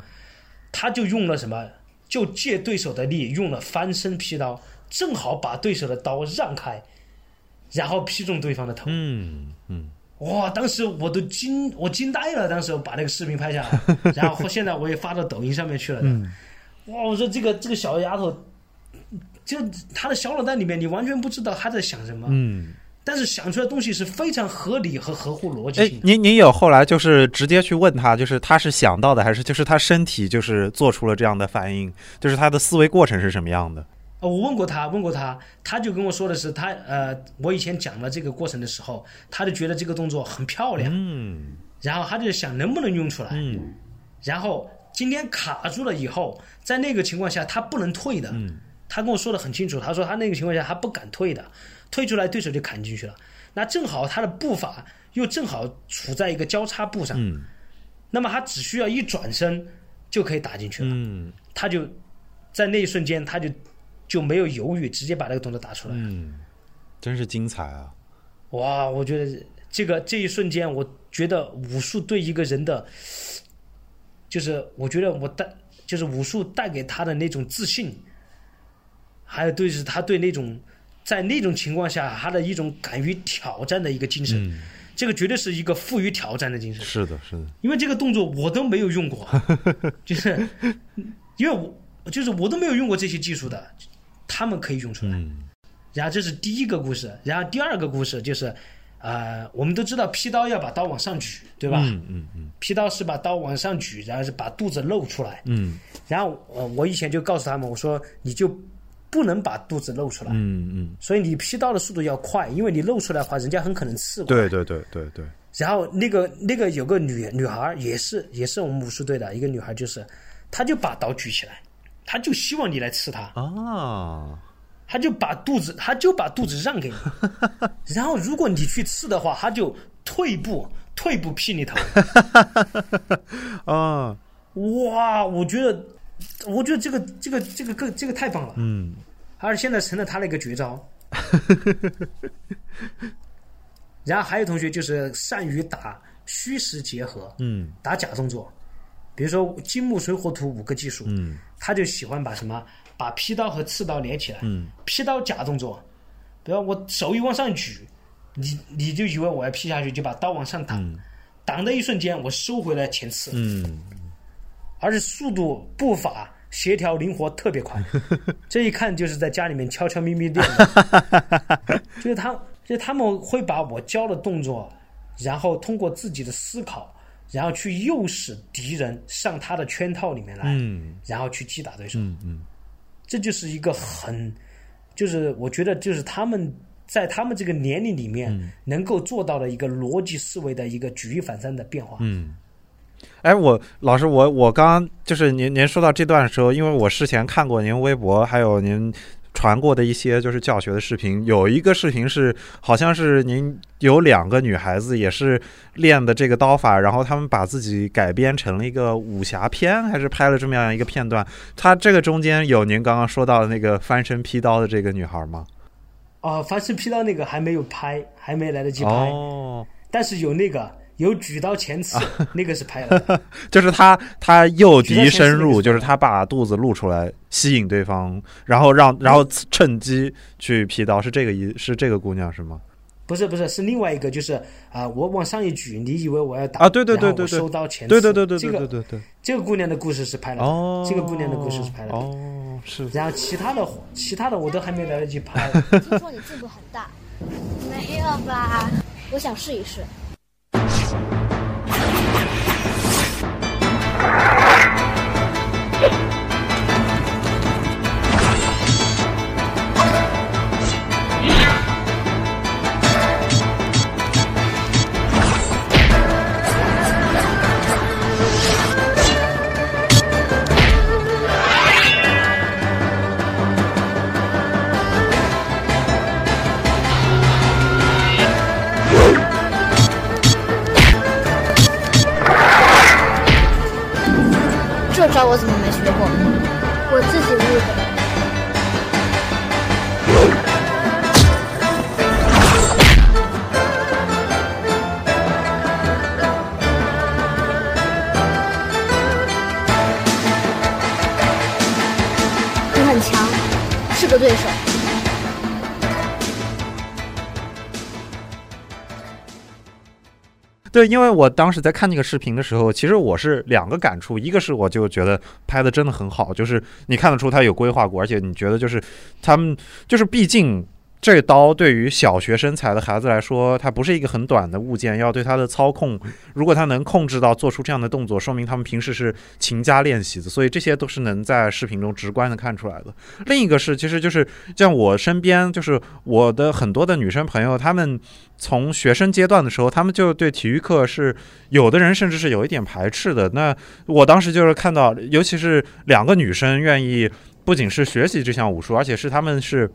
他就用了什么？就借对手的力，用了翻身劈刀，正好把对手的刀让开，然后劈中对方的头。嗯嗯哇！当时我都惊，我惊呆了。当时我把那个视频拍下来，然后现在我也发到抖音上面去了。嗯哇！我说这个这个小丫头，就她的小脑袋里面，你完全不知道她在想什么。嗯。但是想出来的东西是非常合理和合乎逻辑哎性，的。您您有后来就是直接去问他，就是他是想到的，还是就是他身体就是做出了这样的反应，就是他的思维过程是什么样的？呃我问过他，问过他，他就跟我说的是，他呃，我以前讲了这个过程的时候，他就觉得这个动作很漂亮，嗯然后他就想能不能用出来，嗯然后今天卡住了以后，在那个情况下他不能退的，嗯他跟我说的很清楚，他说他那个情况下他不敢退的，退出来对手就砍进去了。那正好他的步伐又正好处在一个交叉步上，嗯那么他只需要一转身就可以打进去了。嗯他就在那一瞬间，他就就没有犹豫，直接把这个动作打出来。嗯，真是精彩啊！哇，我觉得这个这一瞬间，我觉得武术对一个人的，就是我觉得我带，就是武术带给他的那种自信，还有对是他对那种在那种情况下他的一种敢于挑战的一个精神，嗯，这个绝对是一个富于挑战的精神。是的，是的，因为这个动作我都没有用过，就是因为我就是我都没有用过这些技术的，他们可以用出来。嗯然后这是第一个故事，然后第二个故事就是，呃，我们都知道劈刀要把刀往上举，对吧？嗯嗯嗯劈刀是把刀往上举，然后是把肚子露出来。嗯然后我，我以前就告诉他们，我说你就不能把肚子露出来，嗯嗯，所以你劈刀的速度要快，因为你露出来的话，人家很可能刺过来。对对对对对，然后那个那个有个女女孩儿也是也是我们武术队的一个女孩，就是她就把刀举起来，她就希望你来刺他，啊，他就把肚子他就把肚子让给你，然后如果你去刺的话，他就退步退步劈你头。啊，哇，我觉得我觉得这个这个这个个这个太棒了，嗯。而且现在成了他的一个绝招。然后还有同学就是善于打虚实结合，嗯。打假动作，比如说金木水火土五个技术，嗯。他就喜欢把什么把劈刀和刺刀连起来，嗯。劈刀假动作，比如我手一往上举，你你就以为我要劈下去，就把刀往上挡，挡的一瞬间我收回来前刺，嗯。而且速度步伐协调灵活特别快，这一看就是在家里面悄悄咪咪练的，就是他就是他们会把我教的动作，然后通过自己的思考，然后去诱使敌人上他的圈套里面来，嗯然后去击打对手，嗯嗯这就是一个很，就是我觉得就是他们。在他们这个年龄里面，能够做到的一个逻辑思维的一个举一反三的变化。嗯。哎，我老师，我我刚刚就是您您说到这段的时候，因为我事前看过您微博，还有您传过的一些就是教学的视频，有一个视频是好像是您有两个女孩子也是练的这个刀法，然后她们把自己改编成了一个武侠片，还是拍了这么样一个片段。它这个中间有您刚刚说到的那个翻身劈刀的这个女孩吗？哦，翻身劈刀那个还没有拍，还没来得及拍。哦，但是有那个有举刀前刺，那个是拍了。就是他他诱敌深入，个就是他把肚子露出来吸引对方，然后让然后趁机去劈刀，是这个意是这个姑娘是吗？不是不是，是另外一个，就是啊、我往上一举，你以为我要打啊对对对我对对收刀前刺，对对对对这个对对对对。这个姑娘的故事是拍了的，哦，这个姑娘的故事是拍了的。哦，是然后其他的其他的我都还没来得及拍。听说你进步很大，没有吧？我想试一试。这招我怎么没学过？我自己悟的。你很强，是个对手。对，因为我当时在看那个视频的时候，其实我是两个感触，一个是我就觉得拍的真的很好，就是你看得出他有规划过，而且你觉得就是他们就是毕竟。这刀对于小学身材的孩子来说，它不是一个很短的物件，要对它的操控，如果他能控制到做出这样的动作，说明他们平时是勤加练习的，所以这些都是能在视频中直观的看出来的。另一个是，其实就是像我身边，就是我的很多的女生朋友，她们从学生阶段的时候，她们就对体育课是有的人甚至是有一点排斥的。那我当时就是看到，尤其是两个女生愿意不仅是学习这项武术，而且是他们是。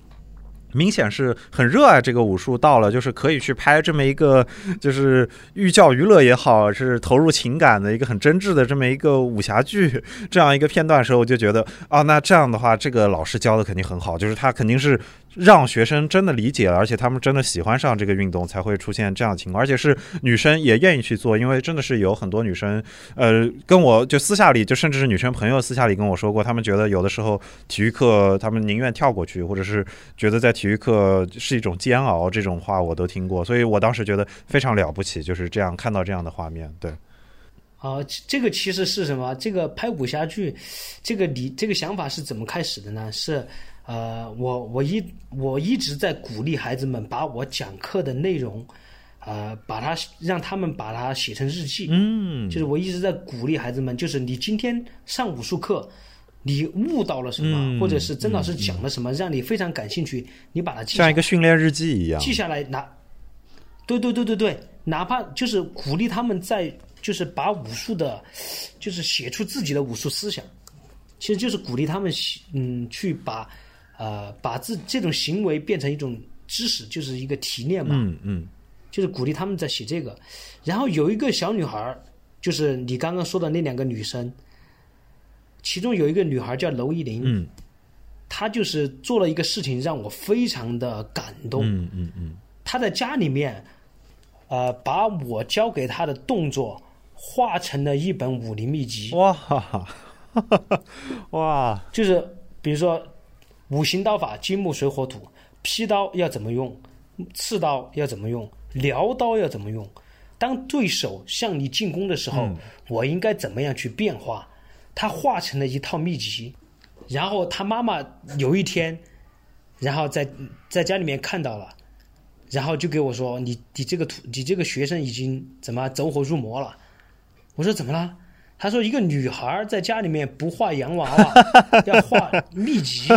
明显是很热爱这个武术，到了就是可以去拍这么一个，就是寓教于乐也好，是投入情感的一个很真挚的这么一个武侠剧这样一个片段的时候，我就觉得啊，那这样的话，这个老师教的肯定很好，就是他肯定是。让学生真的理解了，而且他们真的喜欢上这个运动，才会出现这样的情况。而且是女生也愿意去做，因为真的是有很多女生，呃，跟我就私下里，就甚至是女生朋友私下里跟我说过，他们觉得有的时候体育课他们宁愿跳过去，或者是觉得在体育课是一种煎熬，这种话我都听过。所以我当时觉得非常了不起，就是这样看到这样的画面。对，啊，这个其实是什么？这个拍武侠剧，这个你这个想法是怎么开始的呢？是。呃，我我一我一直在鼓励孩子们把我讲课的内容，呃，把它让他们把它写成日记。嗯，就是我一直在鼓励孩子们，就是你今天上武术课，你悟到了什么，或者是曾老师讲了什么，让你非常感兴趣，你把它记像一个训练日记一样记下来。拿，对对对对对，哪怕就是鼓励他们在，就是把武术的，就是写出自己的武术思想，其实就是鼓励他们，嗯，去把。呃，把这这种行为变成一种知识，就是一个提炼嘛。嗯嗯，就是鼓励他们在写这个。然后有一个小女孩就是你刚刚说的那两个女生，其中有一个女孩叫娄艺玲。嗯，她就是做了一个事情让我非常的感动。嗯嗯嗯，她在家里面，呃，把我教给她的动作画成了一本武林秘籍。哇哈哈，哇，就是比如说。五行刀法：金木水火土。劈刀要怎么用？刺刀要怎么用？撩刀要怎么用？当对手向你进攻的时候，我应该怎么样去变化？他化成了一套秘籍。然后他妈妈有一天，然后在在家里面看到了，然后就给我说：“你你这个徒你这个学生已经怎么走火入魔了？”我说：“怎么了？”他说：“一个女孩在家里面不画洋娃娃，要画秘籍，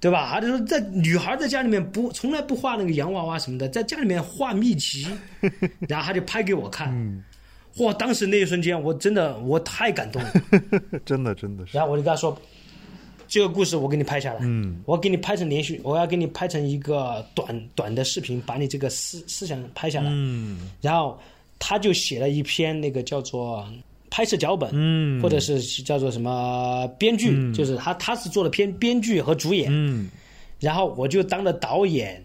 对吧？”他就说：“在女孩在家里面不从来不画那个洋娃娃什么的，在家里面画秘籍。”然后他就拍给我看，哇！当时那一瞬间，我真的我太感动了，真的真的是。然后我就跟他说：“这个故事我给你拍下来，嗯，我给你拍成连续，我要给你拍成一个短短的视频，把你这个思思想拍下来，嗯，然后。”他就写了一篇那个叫做拍摄脚本，嗯，或者是叫做什么编剧，就是他他是做了篇编剧和主演，嗯，然后我就当了导演、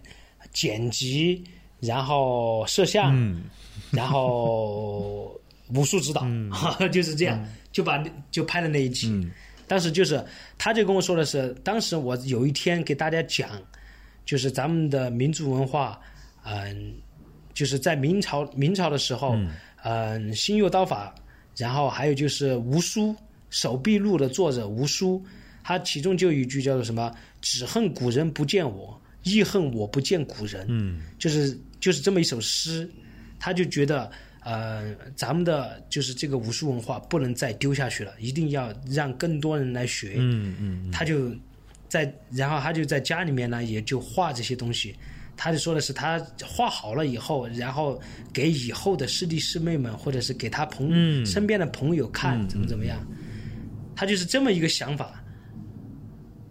剪辑，然后摄像，嗯，然后武术指导，就是这样，就把就拍了那一集。当时就是他就跟我说的是，当时我有一天给大家讲，就是咱们的民族文化，嗯。就是在明朝明朝的时候，嗯，新右刀法，然后还有就是吴书手臂录的作者吴书，他其中就有一句叫做什么“只恨古人不见我，亦恨我不见古人”，嗯，就是就是这么一首诗，他就觉得呃，咱们的就是这个武术文化不能再丢下去了，一定要让更多人来学，嗯嗯，他就在然后他就在家里面呢，也就画这些东西。他就说的是，他画好了以后，然后给以后的师弟师妹们，或者是给他朋身边的朋友看，怎么怎么样，他就是这么一个想法。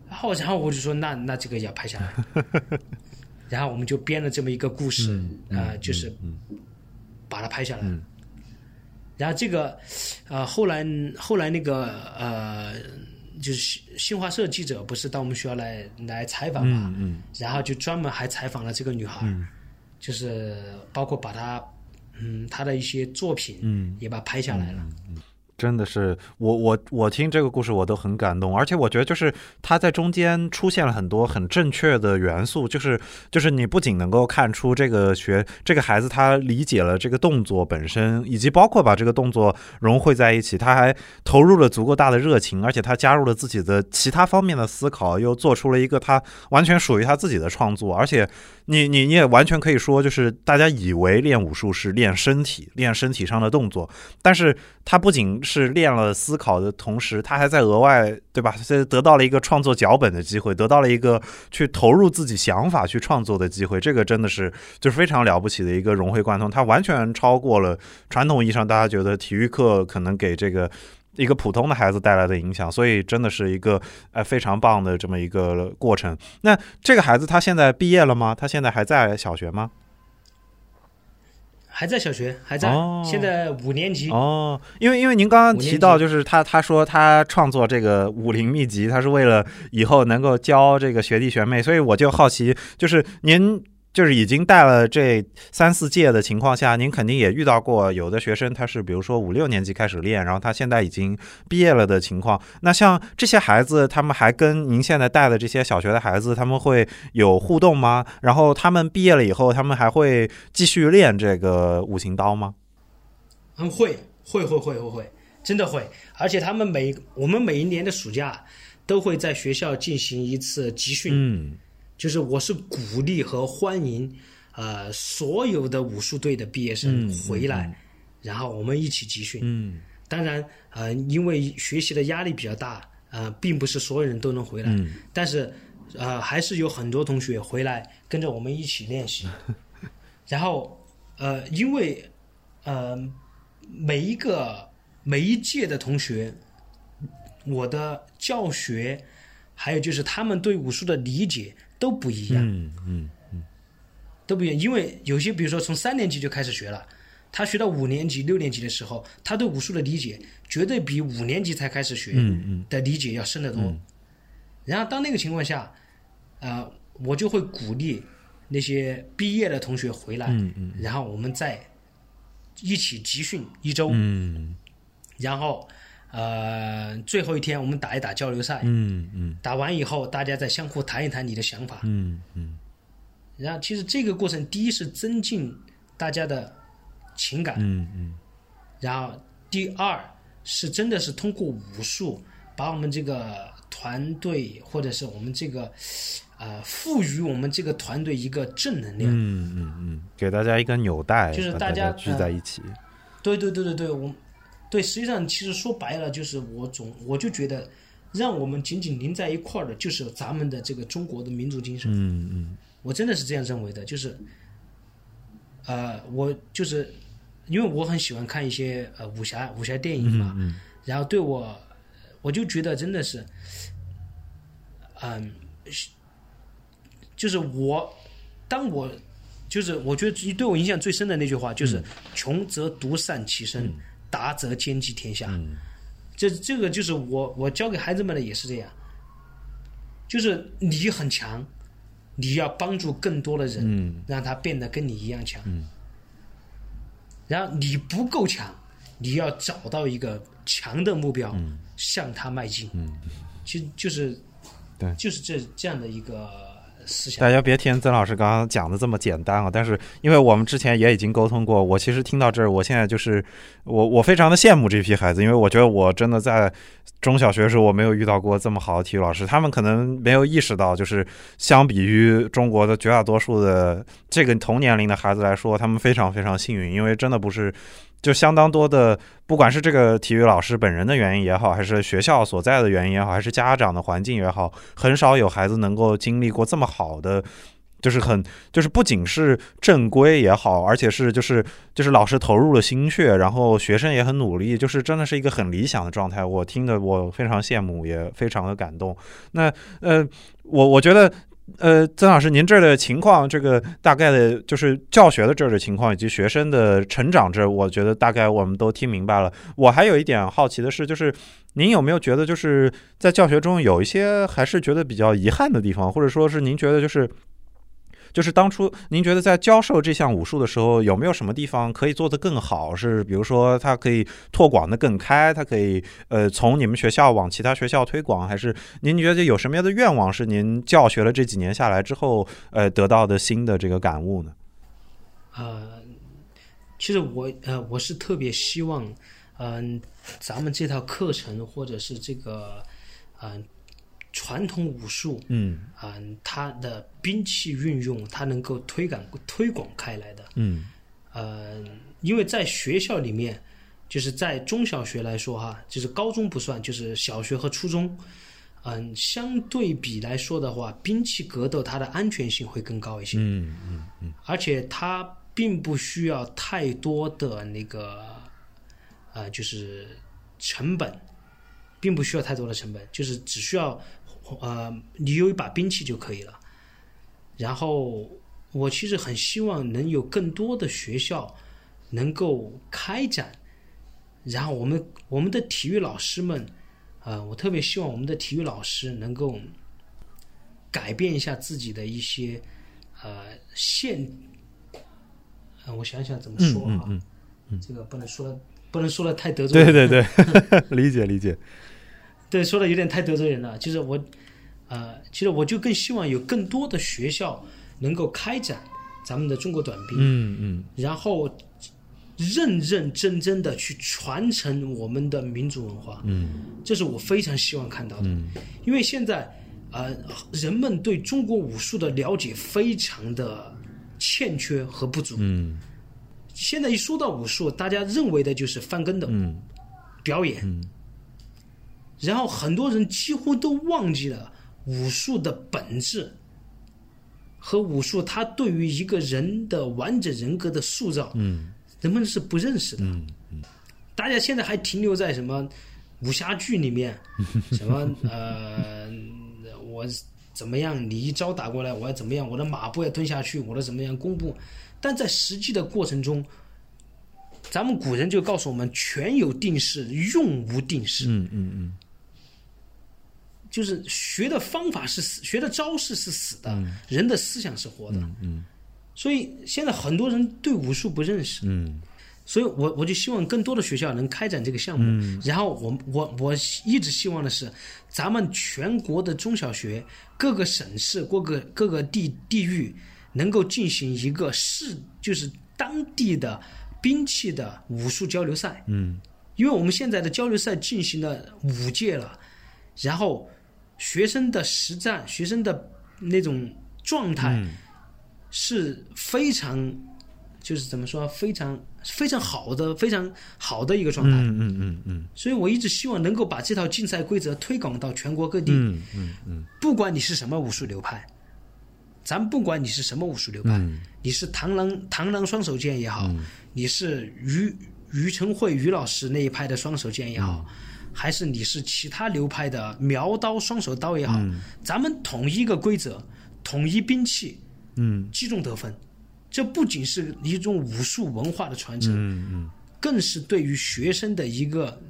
然后，然后我就说，那那这个要拍下来。然后我们就编了这么一个故事，啊，就是把它拍下来。然后这个，呃，后来后来那个呃。就是新华社记者不是到我们学校来来采访嘛，然后就专门还采访了这个女孩，就是包括把她，嗯，她的一些作品，嗯。也把拍下来了。真的是我我我听这个故事我都很感动，而且我觉得就是他在中间出现了很多很正确的元素，就是就是你不仅能够看出这个学这个孩子他理解了这个动作本身，以及包括把这个动作融汇在一起，他还投入了足够大的热情，而且他加入了自己的其他方面的思考，又做出了一个他完全属于他自己的创作，而且。你你你也完全可以说，就是大家以为练武术是练身体，练身体上的动作，但是他不仅是练了思考的同时，他还在额外，对吧？这得到了一个创作脚本的机会，得到了一个去投入自己想法去创作的机会，这个真的是就是非常了不起的一个融会贯通，他完全超过了传统意义上大家觉得体育课可能给这个。一个普通的孩子带来的影响，所以真的是一个呃非常棒的这么一个过程。那这个孩子他现在毕业了吗？他现在还在小学吗？还在小学，还在，哦现在五年级。哦，因为因为您刚刚提到，就是他他说他创作这个武林秘籍，他是为了以后能够教这个学弟学妹，所以我就好奇，就是您就是已经带了这三四届的情况下，您肯定也遇到过有的学生他是比如说五六年级开始练，然后他现在已经毕业了的情况。那像这些孩子，他们还跟您现在带的这些小学的孩子，他们会有互动吗？然后他们毕业了以后，他们还会继续练这个五行刀吗？嗯，会会会会会会，真的会。而且他们每我们每一年的暑假都会在学校进行一次集训，嗯就是我是鼓励和欢迎呃所有的武术队的毕业生嗯回来，嗯然后我们一起集训。嗯当然，呃，因为学习的压力比较大，呃，并不是所有人都能回来，嗯但是呃，还是有很多同学回来跟着我们一起练习。然后呃，因为呃每一个每一届的同学，我的教学还有就是他们对武术的理解都不一样。嗯嗯嗯。都不一样，因为有些比如说从三年级就开始学了，他学到五年级、六年级的时候，他对武术的理解绝对比五年级才开始学嗯嗯。的理解要深得多。然后当那个情况下，呃，我就会鼓励那些毕业的同学回来，嗯嗯。然后我们再一起集训一周，嗯。然后呃最后一天我们打一打交流赛，嗯嗯。打完以后大家再相互谈一谈你的想法，嗯嗯。然后其实这个过程，第一是增进大家的情感，嗯嗯。然后第二是真的是通过武术把我们这个团队或者是我们这个呃赋予我们这个团队一个正能量。嗯嗯嗯，给大家一个纽带，就是大家聚在一起。对对对对对，我对实际上其实说白了就是我总我就觉得，让我们紧紧邻在一块儿的就是咱们的这个中国的民族精神。嗯嗯。我真的是这样认为的，就是，呃，我就是因为我很喜欢看一些呃武侠武侠电影嘛，嗯然后对我，我就觉得真的是，嗯，是就是我，当我就是我觉得对我影响最深的那句话就是“穷则独善其身，达则兼济天下”嗯。这这个就是我我教给孩子们的也是这样，就是你很强，你要帮助更多的人，嗯。让他变得跟你一样强。嗯。然后你不够强，你要找到一个强的目标，向他迈进。嗯，其实就是对。就是这这样的一个大家别听曾老师刚刚讲的这么简单啊！但是因为我们之前也已经沟通过，我其实听到这儿，我现在就是我我非常的羡慕这批孩子，因为我觉得我真的在中小学时候我没有遇到过这么好的体育老师，他们可能没有意识到，就是相比于中国的绝大多数的这个同年龄的孩子来说，他们非常非常幸运，因为真的不是。就相当多的，不管是这个体育老师本人的原因也好，还是学校所在的原因也好，还是家长的环境也好，很少有孩子能够经历过这么好的，就是很就是不仅是正规也好，而且是就是就是老师投入了心血，然后学生也很努力，就是真的是一个很理想的状态。我听的我非常羡慕，也非常的感动。那呃，我我觉得。呃，曾老师，您这儿的情况，这个大概的就是教学的这儿的情况，以及学生的成长这，我觉得大概我们都听明白了。我还有一点好奇的是，就是您有没有觉得，就是在教学中有一些还是觉得比较遗憾的地方，或者说是您觉得就是。就是当初您觉得在教授这项武术的时候，有没有什么地方可以做得更好？是比如说它可以拓广的更开，它可以呃从你们学校往其他学校推广，还是您觉得有什么样的愿望是您教学了这几年下来之后呃得到的新的这个感悟呢？呃，其实我呃我是特别希望，嗯、咱们这套课程或者是这个嗯、传统武术，嗯嗯、它的兵器运用，它能够推广推广开来的。嗯呃，因为在学校里面，就是在中小学来说哈，就是高中不算，就是小学和初中，嗯、相对比来说的话，兵器格斗它的安全性会更高一些。嗯嗯而且它并不需要太多的那个，呃，就是成本，并不需要太多的成本，就是只需要呃你有一把兵器就可以了。然后我其实很希望能有更多的学校能够开展，然后我们我们的体育老师们，呃，我特别希望我们的体育老师能够改变一下自己的一些呃现，呃，我想想怎么说啊，嗯这个不能说的不能说的太得罪对人，对对，理解理解。对，说的有点太得罪人了。就是我，呃，其实我就更希望有更多的学校能够开展咱们的中国短兵，嗯嗯然后认认真真的去传承我们的民族文化，嗯这是我非常希望看到的。嗯因为现在，呃，人们对中国武术的了解非常的欠缺和不足。嗯现在一说到武术，大家认为的就是翻跟斗、嗯表演，嗯然后很多人几乎都忘记了武术的本质和武术它对于一个人的完整人格的塑造，嗯人们是不认识的。嗯大家现在还停留在什么武侠剧里面，什么呃，我怎么样，你一招打过来，我要怎么样，我的马步要蹲下去，我的怎么样弓步，但在实际的过程中，咱们古人就告诉我们，拳有定式，用无定势。嗯嗯嗯就是学的方法是死，学的招式是死的，人的思想是活的。嗯所以现在很多人对武术不认识，嗯所以我我就希望更多的学校能开展这个项目。然后我我我一直希望的是，咱们全国的中小学、各个省市、各个各个地地域，能够进行一个市，就是当地的兵器的武术交流赛。嗯因为我们现在的交流赛进行了五届了，然后学生的实战、学生的那种状态是非常，就是怎么说，非常非常好的、非常好的一个状态。嗯嗯嗯嗯。所以我一直希望能够把这套竞赛规则推广到全国各地，嗯嗯嗯。不管你是什么武术流派，咱不管你是什么武术流派，嗯。你是螳螂螳螂双手剑也好，你是于于承惠于老师那一派的双手剑也好，还是你是其他流派的苗刀双手刀也好，咱们统一一个规则，统一兵器，嗯。击中得分。这不仅是一种武术文化的传承，嗯。更是对于学生的一个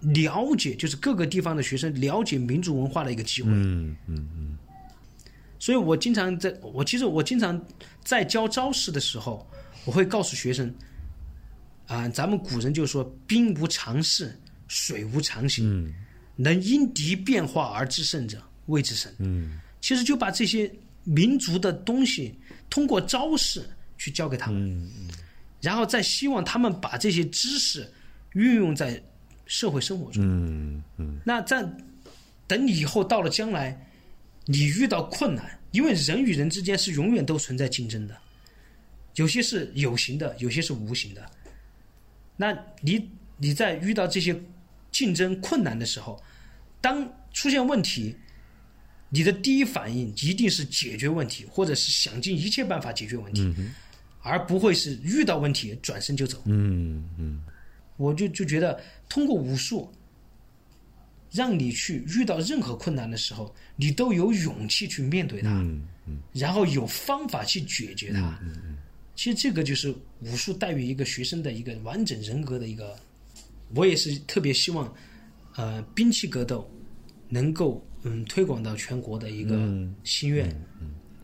了解，就是各个地方的学生了解民族文化的一个机会。嗯嗯嗯。所以我经常在，我其实我经常在教招式的时候，我会告诉学生，啊、咱们古人就说“兵无常势，水无常形，能因敌变化而制胜者，谓之神。”嗯其实就把这些民族的东西通过招式去教给他们，嗯然后再希望他们把这些知识运用在社会生活中。嗯嗯那在等你以后到了将来，你遇到困难，因为人与人之间是永远都存在竞争的，有些是有形的，有些是无形的。那你你在遇到这些竞争困难的时候，当出现问题，你的第一反应一定是解决问题，或者是想尽一切办法解决问题，而不会是遇到问题转身就走。嗯嗯我就就觉得通过武术，让你去遇到任何困难的时候，你都有勇气去面对它，嗯然后有方法去解决它。其实这个就是武术带予一个学生的一个完整人格的一个，我也是特别希望，呃，兵器格斗能够嗯推广到全国的一个心愿。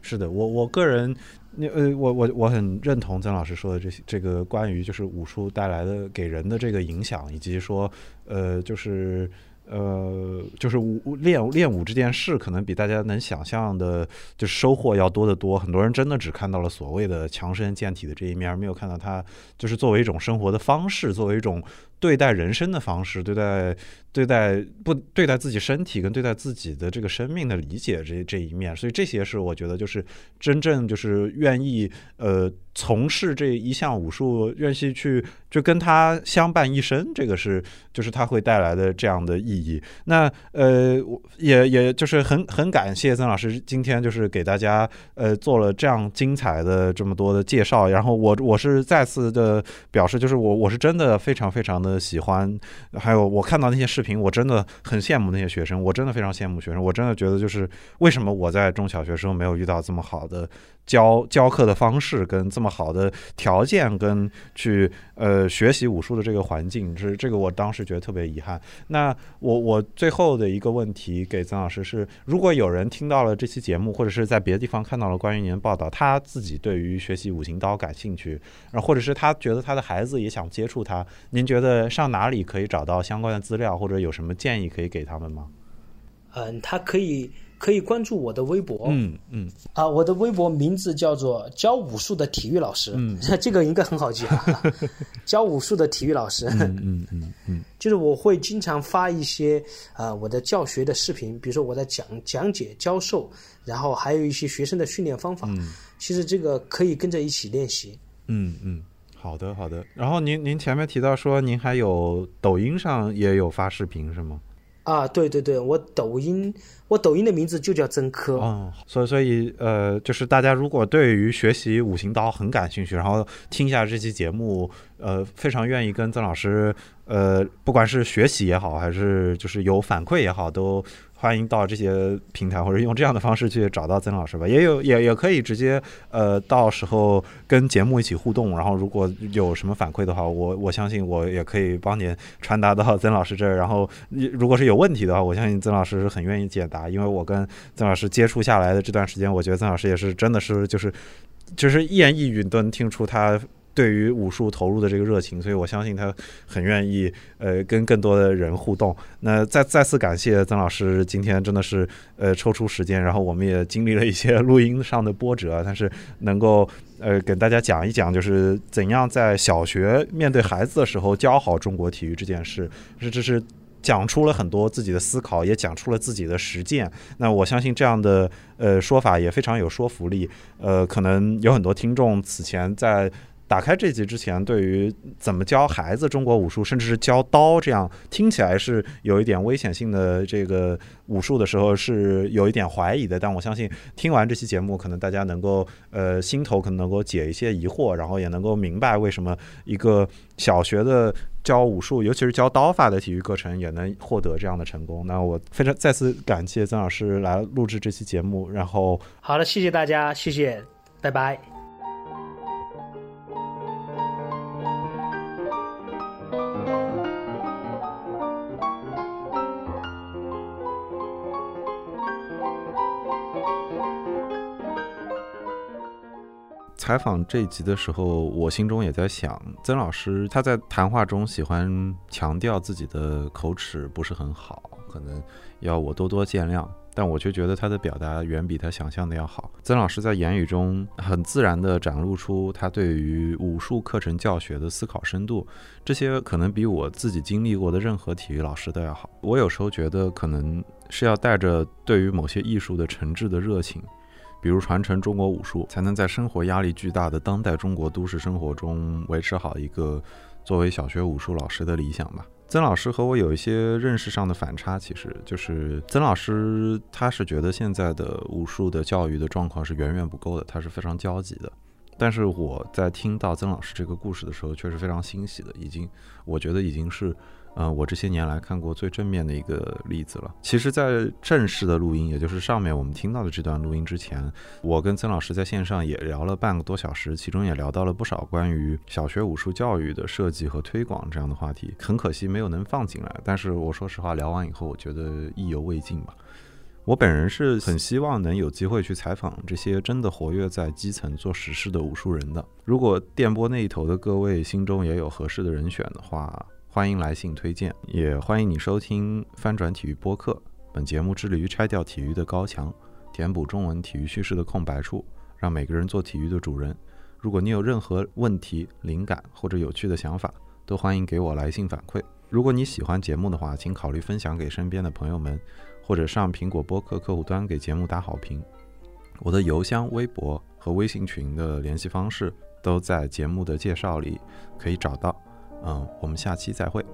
是的，我我个人，那呃，我我我很认同曾老师说的这些这个关于就是武术带来的给人的这个影响，以及说呃，就是呃，就是舞练练舞这件事，可能比大家能想象的，就是收获要多得多。很多人真的只看到了所谓的强身健体的这一面，没有看到它就是作为一种生活的方式，作为一种对待人生的方式，对待对待不对待自己身体跟对待自己的这个生命的理解这这一面，所以这些是我觉得就是真正就是愿意呃从事这一项武术，愿意去就跟他相伴一生，这个是就是他会带来的这样的意义。那呃也也就是很很感谢曾老师今天就是给大家呃做了这样精彩的这么多的介绍，然后我我是再次的表示，就是我我是真的非常非常的喜欢，还有我看到那些视。频我真的很羡慕那些学生，我真的非常羡慕学生，我真的觉得就是为什么我在中小学时候没有遇到这么好的教 教课的方式，跟这么好的条件，跟去呃学习武术的这个环境，是这个我当时觉得特别遗憾。那我我最后的一个问题给曾老师是：如果有人听到了这期节目，或者是在别的地方看到了关于您的报道，他自己对于学习五行刀感兴趣，然或者是他觉得他的孩子也想接触他，您觉得上哪里可以找到相关的资料或者？有什么建议可以给他们吗？嗯，他可以可以关注我的微博，嗯嗯。啊，我的微博名字叫做教武术的体育老师，嗯，这个应该很好记啊，教武术的体育老师，嗯嗯嗯嗯，就是我会经常发一些啊我的教学的视频，比如说我在讲讲解教授，然后还有一些学生的训练方法，嗯，其实这个可以跟着一起练习，嗯嗯。好的，好的。然后您您前面提到说您还有抖音上也有发视频是吗？啊，对对对，我抖音我抖音的名字就叫曾科。嗯，所以所以呃，就是大家如果对于学习五行刀很感兴趣，然后听一下这期节目，呃，非常愿意跟曾老师，呃，不管是学习也好，还是就是有反馈也好，都。欢迎到这些平台，或者用这样的方式去找到曾老师吧。也有，也也可以直接，呃，到时候跟节目一起互动。然后，如果有什么反馈的话，我我相信我也可以帮您传达到曾老师这儿。然后，如果是有问题的话，我相信曾老师是很愿意解答。因为我跟曾老师接触下来的这段时间，我觉得曾老师也是真的是就是就是一言一语都能听出他。对于武术投入的这个热情，所以我相信他很愿意呃跟更多的人互动。那再再次感谢曾老师今天真的是呃抽出时间，然后我们也经历了一些录音上的波折，但是能够呃给大家讲一讲，就是怎样在小学面对孩子的时候教好中国体育这件事，是这是讲出了很多自己的思考，也讲出了自己的实践。那我相信这样的呃说法也非常有说服力。呃，可能有很多听众此前在。打开这集之前，对于怎么教孩子中国武术，甚至是教刀这样听起来是有一点危险性的这个武术的时候，是有一点怀疑的。但我相信听完这期节目，可能大家能够呃心头可能能够解一些疑惑，然后也能够明白为什么一个小学的教武术，尤其是教刀法的体育课程也能获得这样的成功。那我非常再次感谢曾老师来录制这期节目。然后好的，谢谢大家，谢谢，拜拜。采访这一集的时候，我心中也在想，曾老师他在谈话中喜欢强调自己的口齿不是很好，可能要我多多见谅。但我却觉得他的表达远比他想象的要好。曾老师在言语中很自然地展露出他对于武术课程教学的思考深度，这些可能比我自己经历过的任何体育老师都要好。我有时候觉得，可能是要带着对于某些艺术的诚挚的热情。比如传承中国武术，才能在生活压力巨大的当代中国都市生活中维持好一个作为小学武术老师的理想吧。曾老师和我有一些认识上的反差，其实就是曾老师他是觉得现在的武术的教育的状况是远远不够的，他是非常焦急的。但是我在听到曾老师这个故事的时候，却是非常欣喜的，已经我觉得已经是。嗯，我这些年来看过最正面的一个例子了。其实，在正式的录音，也就是上面我们听到的这段录音之前，我跟曾老师在线上也聊了半个多小时，其中也聊到了不少关于小学武术教育的设计和推广这样的话题。很可惜没有能放进来，但是我说实话，聊完以后，我觉得意犹未尽吧。我本人是很希望能有机会去采访这些真的活跃在基层做实事的武术人的。如果电波那一头的各位心中也有合适的人选的话，欢迎来信推荐，也欢迎你收听翻转体育播客。本节目致力于拆掉体育的高墙，填补中文体育叙事的空白处，让每个人做体育的主人。如果你有任何问题、灵感或者有趣的想法，都欢迎给我来信反馈。如果你喜欢节目的话，请考虑分享给身边的朋友们，或者上苹果播客客户端给节目打好评。我的邮箱、微博和微信群的联系方式都在节目的介绍里可以找到。嗯，我们下期再会。